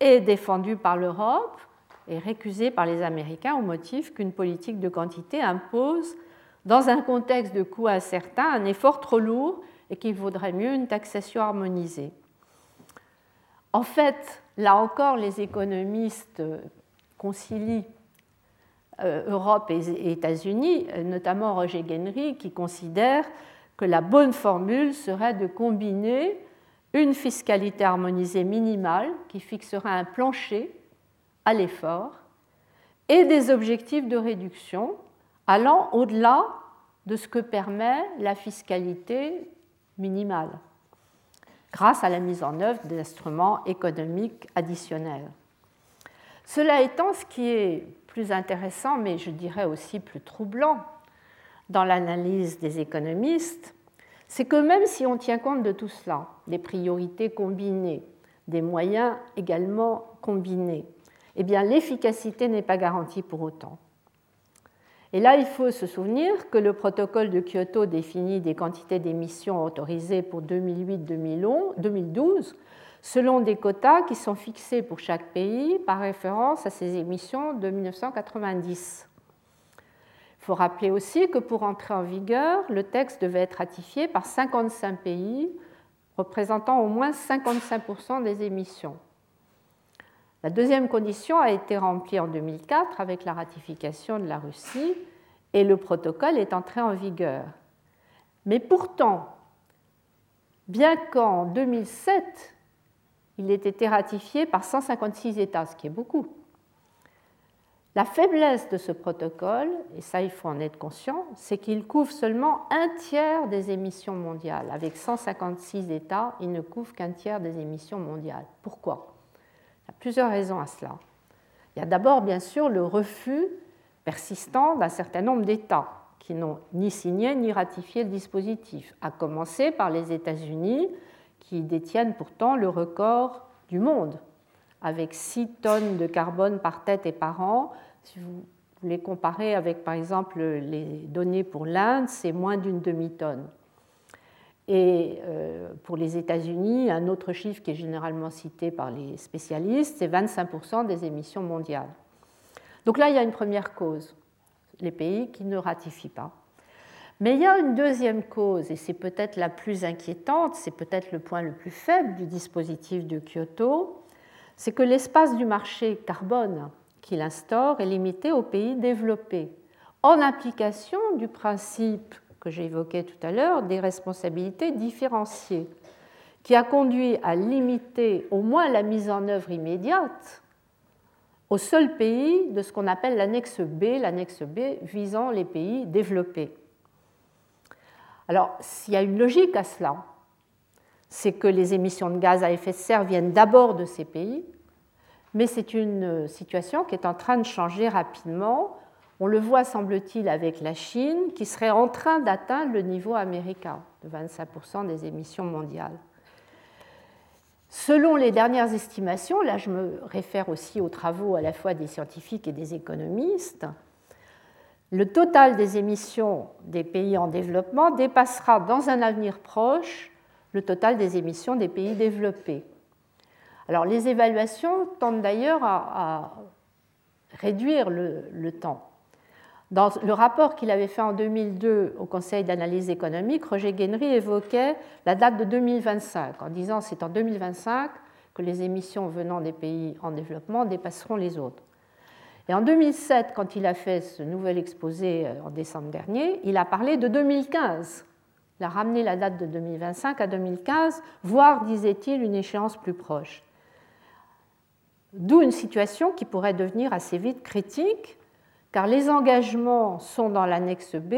est défendu par l'Europe, est récusé par les Américains au motif qu'une politique de quantité impose, dans un contexte de coûts incertain, un effort trop lourd et qu'il vaudrait mieux une taxation harmonisée. En fait, là encore, les économistes concilient euh, Europe et États-Unis, notamment Roger Genry, qui considère que la bonne formule serait de combiner une fiscalité harmonisée minimale qui fixera un plancher à l'effort et des objectifs de réduction allant au-delà de ce que permet la fiscalité minimale, grâce à la mise en œuvre d'instruments économiques additionnels. Cela étant, ce qui est plus intéressant, mais je dirais aussi plus troublant dans l'analyse des économistes, c'est que même si on tient compte de tout cela, des priorités combinées, des moyens également combinés, eh bien l'efficacité n'est pas garantie pour autant. Et là, il faut se souvenir que le protocole de Kyoto définit des quantités d'émissions autorisées pour 2008-2012 selon des quotas qui sont fixés pour chaque pays par référence à ces émissions de 1990. Il faut rappeler aussi que pour entrer en vigueur, le texte devait être ratifié par 55 pays représentant au moins 55% des émissions. La deuxième condition a été remplie en 2004 avec la ratification de la Russie et le protocole est entré en vigueur. Mais pourtant, bien qu'en 2007, il ait été ratifié par 156 États, ce qui est beaucoup, la faiblesse de ce protocole, et ça il faut en être conscient, c'est qu'il couvre seulement un tiers des émissions mondiales. Avec 156 États, il ne couvre qu'un tiers des émissions mondiales. Pourquoi? Il y a plusieurs raisons à cela. Il y a d'abord, bien sûr, le refus persistant d'un certain nombre d'États qui n'ont ni signé ni ratifié le dispositif, à commencer par les États-Unis, qui détiennent pourtant le record du monde, avec 6 tonnes de carbone par tête et par an. Si vous voulez comparer avec, par exemple, les données pour l'Inde, c'est moins d'une demi-tonne. Et euh, pour les États-Unis, un autre chiffre qui est généralement cité par les spécialistes, c'est 25% des émissions mondiales. Donc là, il y a une première cause, les pays qui ne ratifient pas. Mais il y a une deuxième cause, et c'est peut-être la plus inquiétante, c'est peut-être le point le plus faible du dispositif de Kyoto, c'est que l'espace du marché carbone qu'il instaure est limité aux pays développés, en application du principe que j'évoquais tout à l'heure des responsabilités différenciées, qui a conduit à limiter au moins la mise en œuvre immédiate au seul pays de ce qu'on appelle l'annexe B, l'annexe B visant les pays développés. Alors, s'il y a une logique à cela, c'est que les émissions de gaz à effet de serre viennent d'abord de ces pays, mais c'est une situation qui est en train de changer rapidement. On le voit, semble-t-il, avec la Chine, qui serait en train d'atteindre le niveau américain de 25% des émissions mondiales. Selon les dernières estimations, là je me réfère aussi aux travaux à la fois des scientifiques et des économistes, le total des émissions des pays en développement dépassera dans un avenir proche le total des émissions des pays développés. Alors les évaluations tendent d'ailleurs à, réduire le, temps. Dans le rapport qu'il avait fait en 2002 au Conseil d'analyse économique, Roger Guénry évoquait la date de 2025 en disant c'est en 2025 que les émissions venant des pays en développement dépasseront les autres. Et en 2007, quand il a fait ce nouvel exposé euh, en décembre dernier, il a parlé de 2015. Il a ramené la date de 2025 à 2015, voire, disait-il, une échéance plus proche. D'où une situation qui pourrait devenir assez vite critique, car les engagements sont dans l'annexe B,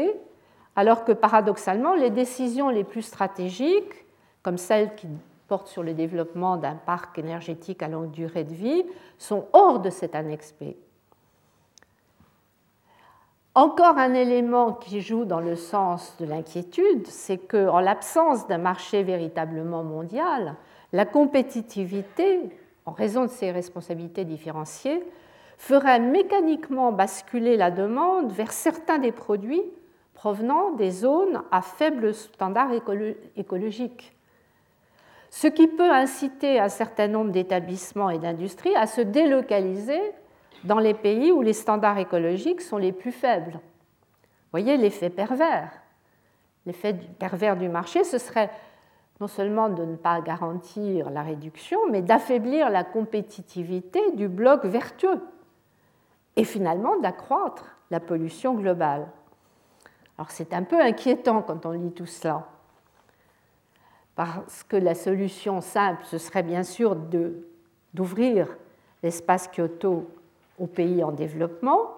alors que paradoxalement, les décisions les plus stratégiques, comme celles qui portent sur le développement d'un parc énergétique à longue durée de vie, sont hors de cette annexe B. Encore un élément qui joue dans le sens de l'inquiétude, c'est qu'en l'absence d'un marché véritablement mondial, la compétitivité, en raison de ses responsabilités différenciées, ferait mécaniquement basculer la demande vers certains des produits provenant des zones à faible standard écologique. Ce qui peut inciter un certain nombre d'établissements et d'industries à se délocaliser dans les pays où les standards écologiques sont les plus faibles. Vous voyez l'effet pervers. L'effet pervers du marché, ce serait non seulement de ne pas garantir la réduction, mais d'affaiblir la compétitivité du bloc vertueux et finalement d'accroître la pollution globale. Alors c'est un peu inquiétant quand on lit tout cela, parce que la solution simple, ce serait bien sûr d'ouvrir l'espace Kyoto aux pays en développement,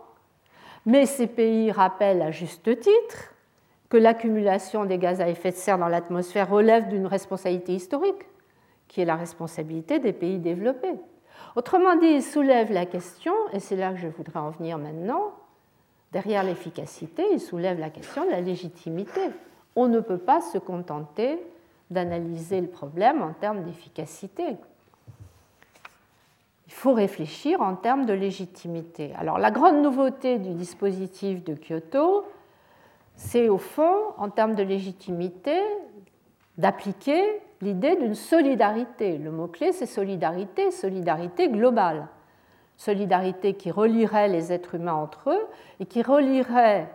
mais ces pays rappellent à juste titre que l'accumulation des gaz à effet de serre dans l'atmosphère relève d'une responsabilité historique, qui est la responsabilité des pays développés. Autrement dit, ils soulèvent la question, et c'est là que je voudrais en venir maintenant, derrière l'efficacité, ils soulèvent la question de la légitimité. On ne peut pas se contenter d'analyser le problème en termes d'efficacité il faut réfléchir en termes de légitimité. Alors la grande nouveauté du dispositif de Kyoto, c'est au fond, en termes de légitimité, d'appliquer l'idée d'une solidarité. Le mot-clé, c'est solidarité, solidarité globale. Solidarité qui relierait les êtres humains entre eux et qui relierait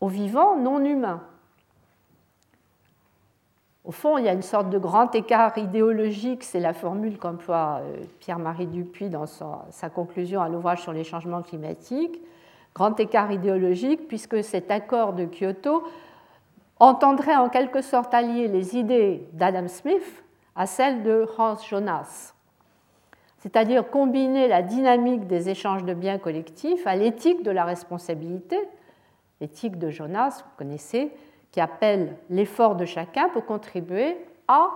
aux vivants non humains. Au fond, il y a une sorte de grand écart idéologique, c'est la formule qu'emploie euh, Pierre-Marie Dupuis dans sa conclusion à l'ouvrage sur les changements climatiques. Grand écart idéologique, puisque cet accord de Kyoto entendrait en quelque sorte allier les idées d'Adam Smith à celles de Hans Jonas, c'est-à-dire combiner la dynamique des échanges de biens collectifs à l'éthique de la responsabilité, l'éthique de Jonas, vous connaissez, qui appelle l'effort de chacun pour contribuer à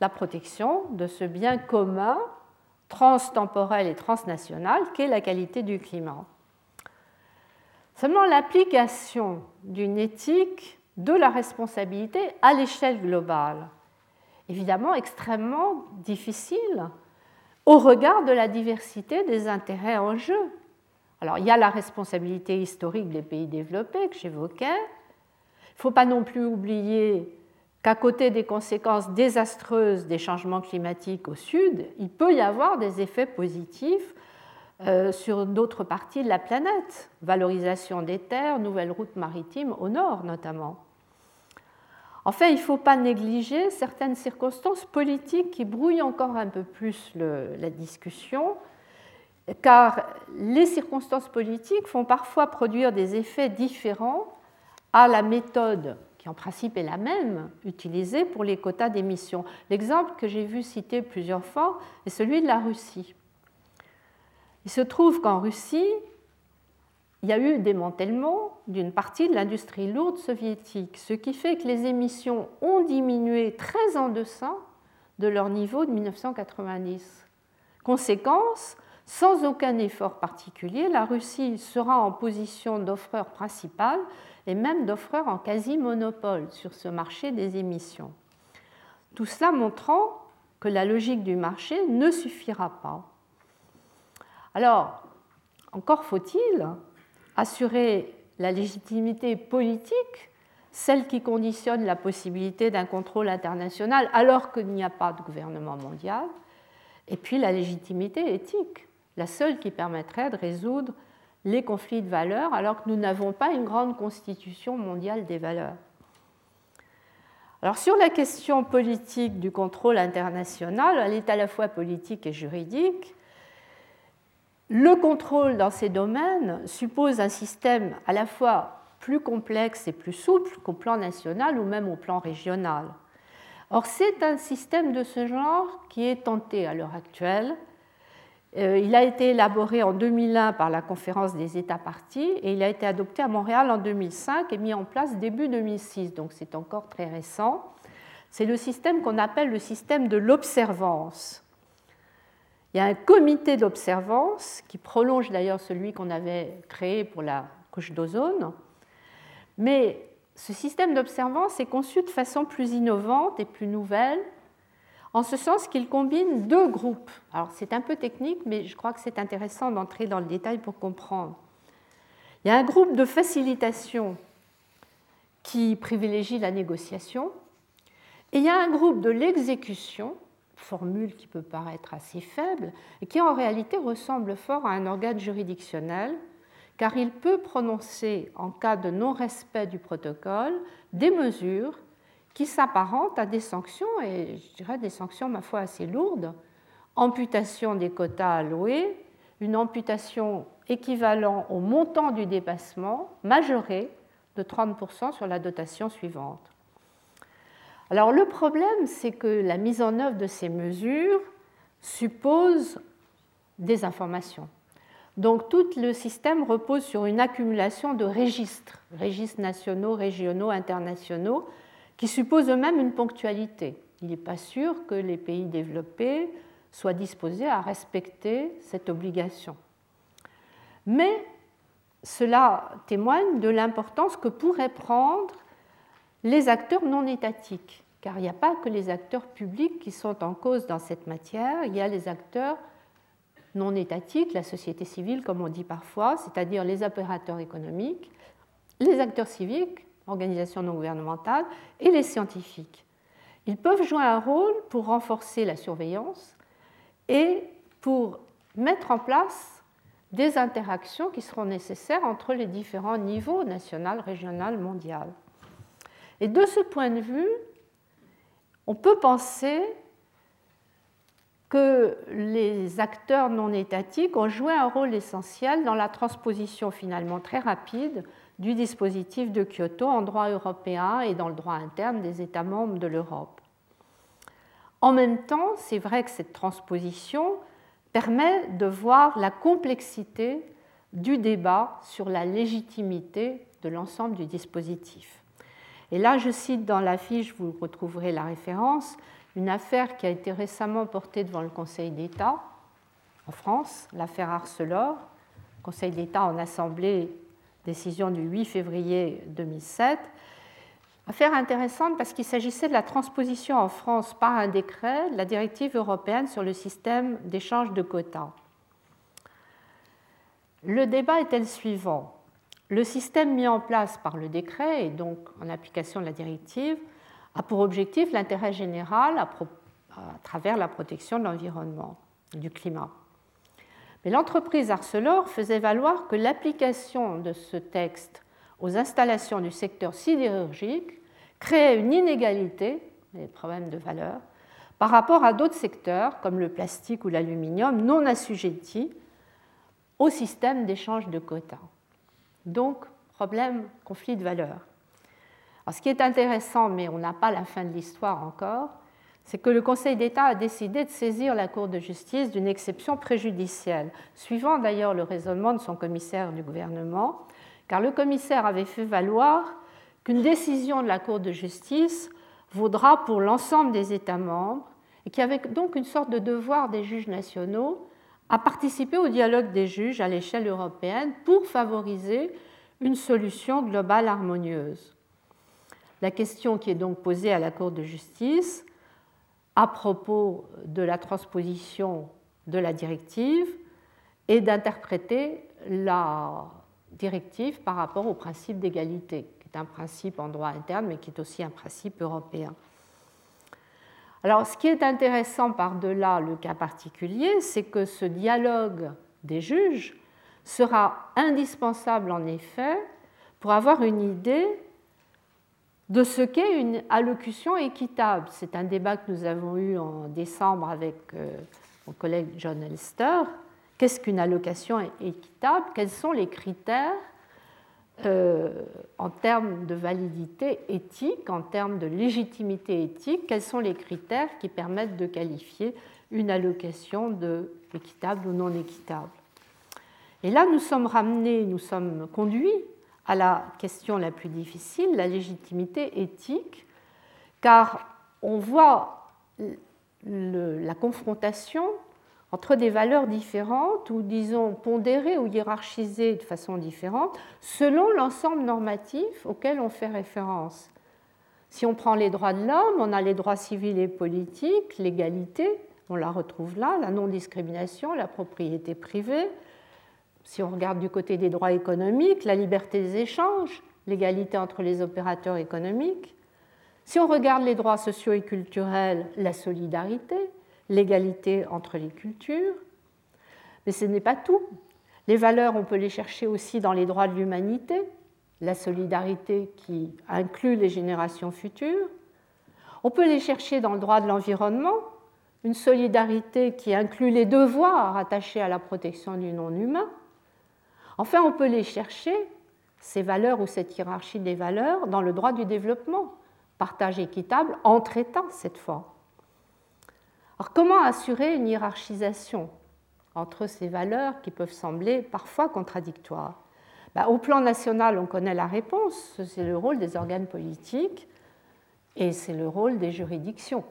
la protection de ce bien commun, transtemporel et transnational, qu'est la qualité du climat. Seulement l'application d'une éthique de la responsabilité à l'échelle globale, évidemment extrêmement difficile au regard de la diversité des intérêts en jeu. Alors il y a la responsabilité historique des pays développés que j'évoquais, il ne faut pas non plus oublier qu'à côté des conséquences désastreuses des changements climatiques au sud, il peut y avoir des effets positifs euh, sur d'autres parties de la planète, valorisation des terres, nouvelles routes maritimes au nord notamment. Enfin, il ne faut pas négliger certaines circonstances politiques qui brouillent encore un peu plus la discussion, car les circonstances politiques font parfois produire des effets différents à la méthode qui en principe est la même, utilisée pour les quotas d'émission. L'exemple que j'ai vu citer plusieurs fois est celui de la Russie. Il se trouve qu'en Russie, il y a eu démantèlement d'une partie de l'industrie lourde soviétique, ce qui fait que les émissions ont diminué très en deçà de leur niveau de 1990. Conséquence, sans aucun effort particulier, la Russie sera en position d'offreur principal et même d'offreur en quasi-monopole sur ce marché des émissions. Tout cela montrant que la logique du marché ne suffira pas. Alors, encore faut-il assurer la légitimité politique, celle qui conditionne la possibilité d'un contrôle international alors qu'il n'y a pas de gouvernement mondial, et puis la légitimité éthique, la seule qui permettrait de résoudre les conflits de valeurs alors que nous n'avons pas une grande constitution mondiale des valeurs. Alors sur la question politique du contrôle international, elle est à la fois politique et juridique. Le contrôle dans ces domaines suppose un système à la fois plus complexe et plus souple qu'au plan national ou même au plan régional. Or, c'est un système de ce genre qui est tenté à l'heure actuelle euh, il a été élaboré en 2001 par la conférence des États partis et il a été adopté à Montréal en 2005 et mis en place début 2006, donc c'est encore très récent. C'est le système qu'on appelle le système de l'observance. Il y a un comité d'observance qui prolonge d'ailleurs celui qu'on avait créé pour la couche d'ozone, mais ce système d'observance est conçu de façon plus innovante et plus nouvelle en ce sens qu'il combine deux groupes. Alors c'est un peu technique, mais je crois que c'est intéressant d'entrer dans le détail pour comprendre. Il y a un groupe de facilitation qui privilégie la négociation, et il y a un groupe de l'exécution, formule qui peut paraître assez faible, et qui en réalité ressemble fort à un organe juridictionnel, car il peut prononcer, en cas de non-respect du protocole, des mesures qui s'apparentent à des sanctions, et je dirais des sanctions, ma foi, assez lourdes. Amputation des quotas alloués, une amputation équivalent au montant du dépassement, majoré de 30% sur la dotation suivante. Alors le problème, c'est que la mise en œuvre de ces mesures suppose des informations. Donc tout le système repose sur une accumulation de registres, registres nationaux, régionaux, internationaux, qui supposent eux-mêmes une ponctualité. Il n'est pas sûr que les pays développés soient disposés à respecter cette obligation. Mais cela témoigne de l'importance que pourraient prendre les acteurs non étatiques, car il n'y a pas que les acteurs publics qui sont en cause dans cette matière, il y a les acteurs non étatiques, la société civile comme on dit parfois, c'est-à-dire les opérateurs économiques, les acteurs civiques, organisations non gouvernementales, et les scientifiques. Ils peuvent jouer un rôle pour renforcer la surveillance et pour mettre en place des interactions qui seront nécessaires entre les différents niveaux national, régional, mondial. Et de ce point de vue, on peut penser que les acteurs non étatiques ont joué un rôle essentiel dans la transposition finalement très rapide du dispositif de Kyoto en droit européen et dans le droit interne des États membres de l'Europe. En même temps, c'est vrai que cette transposition permet de voir la complexité du débat sur la légitimité de l'ensemble du dispositif. Et là, je cite dans la fiche, vous retrouverez la référence, une affaire qui a été récemment portée devant le Conseil d'État en France, l'affaire Arcelor, Conseil d'État en assemblée décision du 8 février 2007. Affaire intéressante parce qu'il s'agissait de la transposition en France par un décret de la directive européenne sur le système d'échange de quotas. Le débat était le suivant? Le système mis en place par le décret et donc en application de la directive a pour objectif l'intérêt général à, travers la protection de l'environnement, du climat. Mais l'entreprise Arcelor faisait valoir que l'application de ce texte aux installations du secteur sidérurgique créait une inégalité, des problèmes de valeur, par rapport à d'autres secteurs comme le plastique ou l'aluminium non assujettis au système d'échange de quotas. Donc, problème, conflit de valeurs. ce qui est intéressant, mais on n'a pas la fin de l'histoire encore, c'est que le Conseil d'État a décidé de saisir la Cour de justice d'une exception préjudicielle, suivant d'ailleurs le raisonnement de son commissaire du gouvernement, car le commissaire avait fait valoir qu'une décision de la Cour de justice vaudra pour l'ensemble des États membres et qu'il y avait donc une sorte de devoir des juges nationaux à participer au dialogue des juges à l'échelle européenne pour favoriser une solution globale harmonieuse. La question qui est donc posée à la Cour de justice à propos de la transposition de la directive et d'interpréter la directive par rapport au principe d'égalité, qui est un principe en droit interne, mais qui est aussi un principe européen. Alors, ce qui est intéressant par-delà le cas particulier, c'est que ce dialogue des juges sera indispensable en effet pour avoir une idée de ce qu'est une allocution équitable. C'est un débat que nous avons eu en décembre avec euh, mon collègue John Elster. Qu'est-ce qu'une allocation équitable? Quels sont les critères euh, en termes de validité éthique, en termes de légitimité éthique Quels sont les critères qui permettent de qualifier une allocation de équitable ou non équitable? Et là, nous sommes ramenés, nous sommes conduits à la question la plus difficile, la légitimité éthique, car on voit la confrontation entre des valeurs différentes ou disons pondérées ou hiérarchisées de façon différente selon l'ensemble normatif auquel on fait référence. Si on prend les droits de l'homme, on a les droits civils et politiques, l'égalité, on la retrouve là, la non-discrimination, la propriété privée, si on regarde du côté des droits économiques, la liberté des échanges, l'égalité entre les opérateurs économiques. Si on regarde les droits sociaux et culturels, la solidarité, l'égalité entre les cultures. Mais ce n'est pas tout. Les valeurs, on peut les chercher aussi dans les droits de l'humanité, la solidarité qui inclut les générations futures. On peut les chercher dans le droit de l'environnement, une solidarité qui inclut les devoirs attachés à la protection du non-humain. Enfin, on peut les chercher, ces valeurs ou cette hiérarchie des valeurs, dans le droit du développement, partage équitable entre États cette fois. Alors comment assurer une hiérarchisation entre ces valeurs qui peuvent sembler parfois contradictoires? Ben, Au plan national, on connaît la réponse, c'est le rôle des organes politiques et c'est le rôle des juridictions.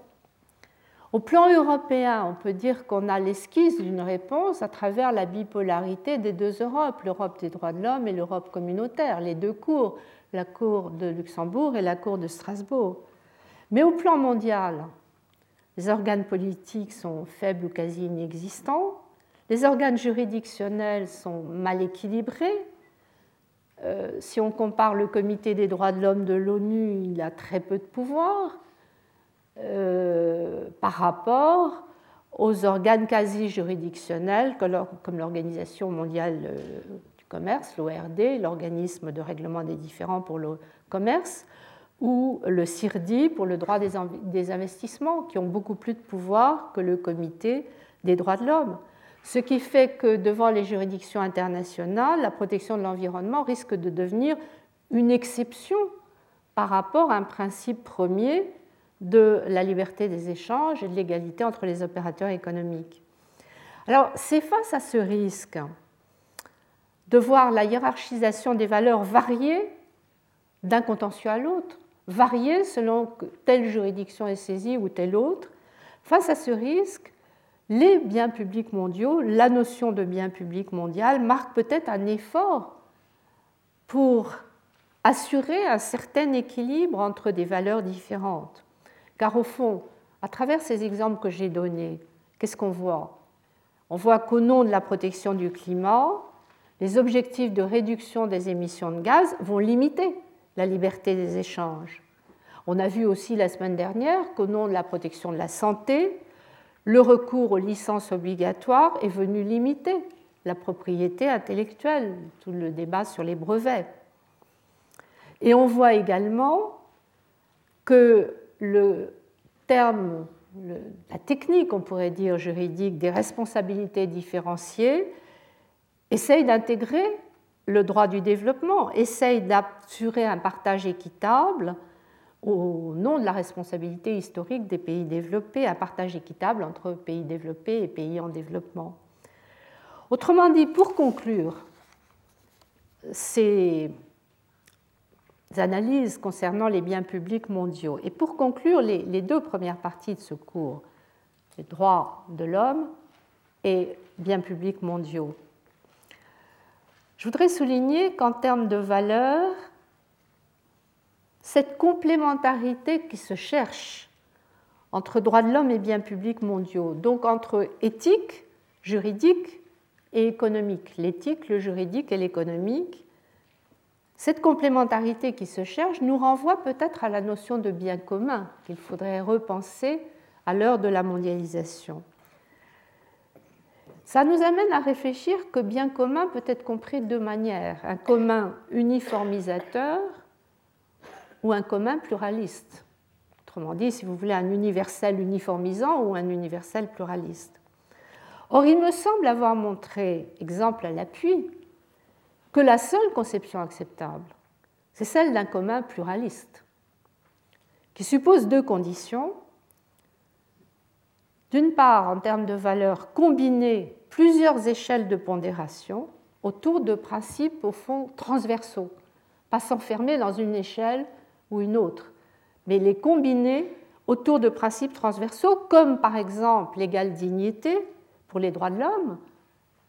Au plan européen, on peut dire qu'on a l'esquisse d'une réponse à travers la bipolarité des deux Europes, l'Europe des droits de l'homme et l'Europe communautaire, les deux cours, la Cour de Luxembourg et la Cour de Strasbourg. Mais au plan mondial, les organes politiques sont faibles ou quasi inexistants, les organes juridictionnels sont mal équilibrés. Euh, si on compare le Comité des droits de l'homme de l'ONU, il a très peu de pouvoir. Euh, par rapport aux organes quasi juridictionnels comme l'Organisation mondiale euh, du commerce, l'ORD, l'organisme de règlement des différends pour le commerce, ou le CIRDI pour le droit des investissements, qui ont beaucoup plus de pouvoir que le Comité des droits de l'homme. Ce qui fait que devant les juridictions internationales, la protection de l'environnement risque de devenir une exception par rapport à un principe premier de la liberté des échanges et de l'égalité entre les opérateurs économiques. Alors, c'est face à ce risque de voir la hiérarchisation des valeurs varier d'un contentieux à l'autre, varier selon que telle juridiction est saisie ou telle autre. Face à ce risque, les biens publics mondiaux, la notion de bien public mondial marque peut-être un effort pour assurer un certain équilibre entre des valeurs différentes. Car au fond, à travers ces exemples que j'ai donnés, qu'est-ce qu'on voit? On voit qu'au nom de la protection du climat, les objectifs de réduction des émissions de gaz vont limiter la liberté des échanges. On a vu aussi la semaine dernière qu'au nom de la protection de la santé, le recours aux licences obligatoires est venu limiter la propriété intellectuelle, tout le débat sur les brevets. Et on voit également que le terme, la technique, on pourrait dire juridique, des responsabilités différenciées essaye d'intégrer le droit du développement, essaye d'assurer un partage équitable au nom de la responsabilité historique des pays développés, un partage équitable entre pays développés et pays en développement. Autrement dit, pour conclure ces analyses concernant les biens publics mondiaux, et pour conclure les, deux premières parties de ce cours, les droits de l'homme et biens publics mondiaux, je voudrais souligner qu'en termes de valeur, cette complémentarité qui se cherche entre droits de l'homme et biens publics mondiaux, donc entre éthique, juridique et économique, l'éthique, le juridique et l'économique, cette complémentarité qui se cherche nous renvoie peut-être à la notion de bien commun qu'il faudrait repenser à l'heure de la mondialisation. Ça nous amène à réfléchir que bien commun peut être compris de deux manières. Un commun uniformisateur ou un commun pluraliste. Autrement dit, si vous voulez, un universel uniformisant ou un universel pluraliste. Or, il me semble avoir montré, exemple à l'appui, que la seule conception acceptable, c'est celle d'un commun pluraliste, qui suppose deux conditions. D'une part, en termes de valeur, combiner plusieurs échelles de pondération autour de principes au fond transversaux, pas s'enfermer dans une échelle ou une autre, mais les combiner autour de principes transversaux comme par exemple l'égale dignité pour les droits de l'homme.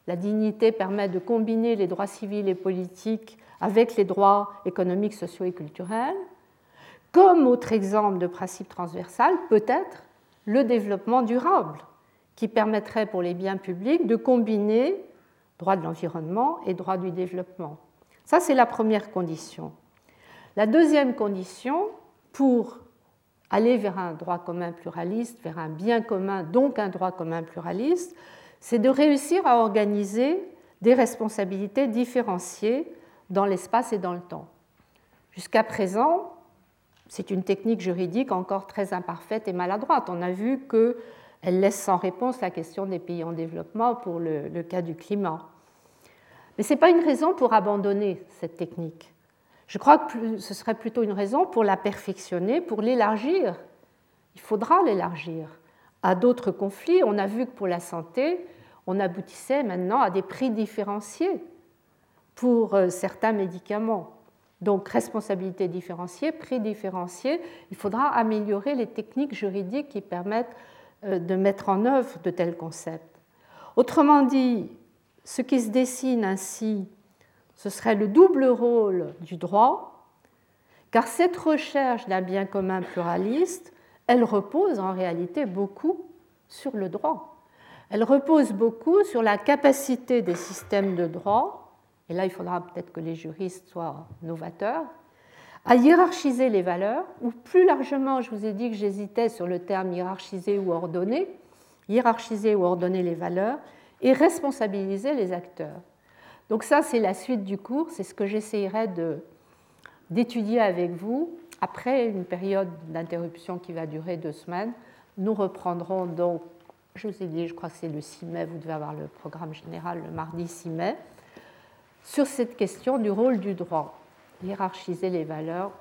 La dignité permet de combiner les droits civils et politiques avec les droits économiques, sociaux et culturels. Comme autre exemple de principe transversal, peut-être le développement durable, qui permettrait pour les biens publics de combiner droit de l'environnement et droit du développement. Ça, c'est la première condition. La deuxième condition, pour aller vers un droit commun pluraliste, vers un bien commun, donc un droit commun pluraliste, c'est de réussir à organiser des responsabilités différenciées dans l'espace et dans le temps. Jusqu'à présent, c'est une technique juridique encore très imparfaite et maladroite. On a vu que elle laisse sans réponse la question des pays en développement pour le, cas du climat. Mais ce n'est pas une raison pour abandonner cette technique. Je crois que ce serait plutôt une raison pour la perfectionner, pour l'élargir. Il faudra l'élargir à d'autres conflits. On a vu que pour la santé, on aboutissait maintenant à des prix différenciés pour euh, certains médicaments. Donc responsabilité différenciée, prix différencié. Il faudra améliorer les techniques juridiques qui permettent de mettre en œuvre de tels concepts. Autrement dit, ce qui se dessine ainsi, ce serait le double rôle du droit, car cette recherche d'un bien commun pluraliste, elle repose en réalité beaucoup sur le droit. Elle repose beaucoup sur la capacité des systèmes de droit, et là il faudra peut-être que les juristes soient novateurs, à hiérarchiser les valeurs, ou plus largement, je vous ai dit que j'hésitais sur le terme hiérarchiser ou ordonner, hiérarchiser ou ordonner les valeurs, et responsabiliser les acteurs. Donc ça, c'est la suite du cours, c'est ce que j'essayerai d'étudier avec vous. Après une période d'interruption qui va durer deux semaines, nous reprendrons donc, je vous ai dit, je crois que c'est le 6 mai, vous devez avoir le programme général le mardi 6 mai, sur cette question du rôle du droit hiérarchiser les valeurs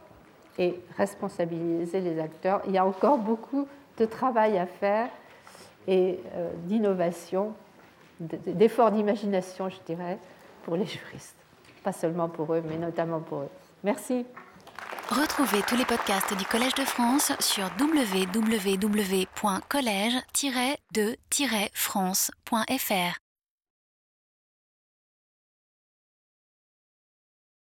et responsabiliser les acteurs. Il y a encore beaucoup de travail à faire et euh, d'innovation, d'efforts d'imagination, je dirais, pour les juristes. Pas seulement pour eux, mais notamment pour eux. Merci. Retrouvez tous les podcasts du Collège de France sur www.collège-de-france.fr.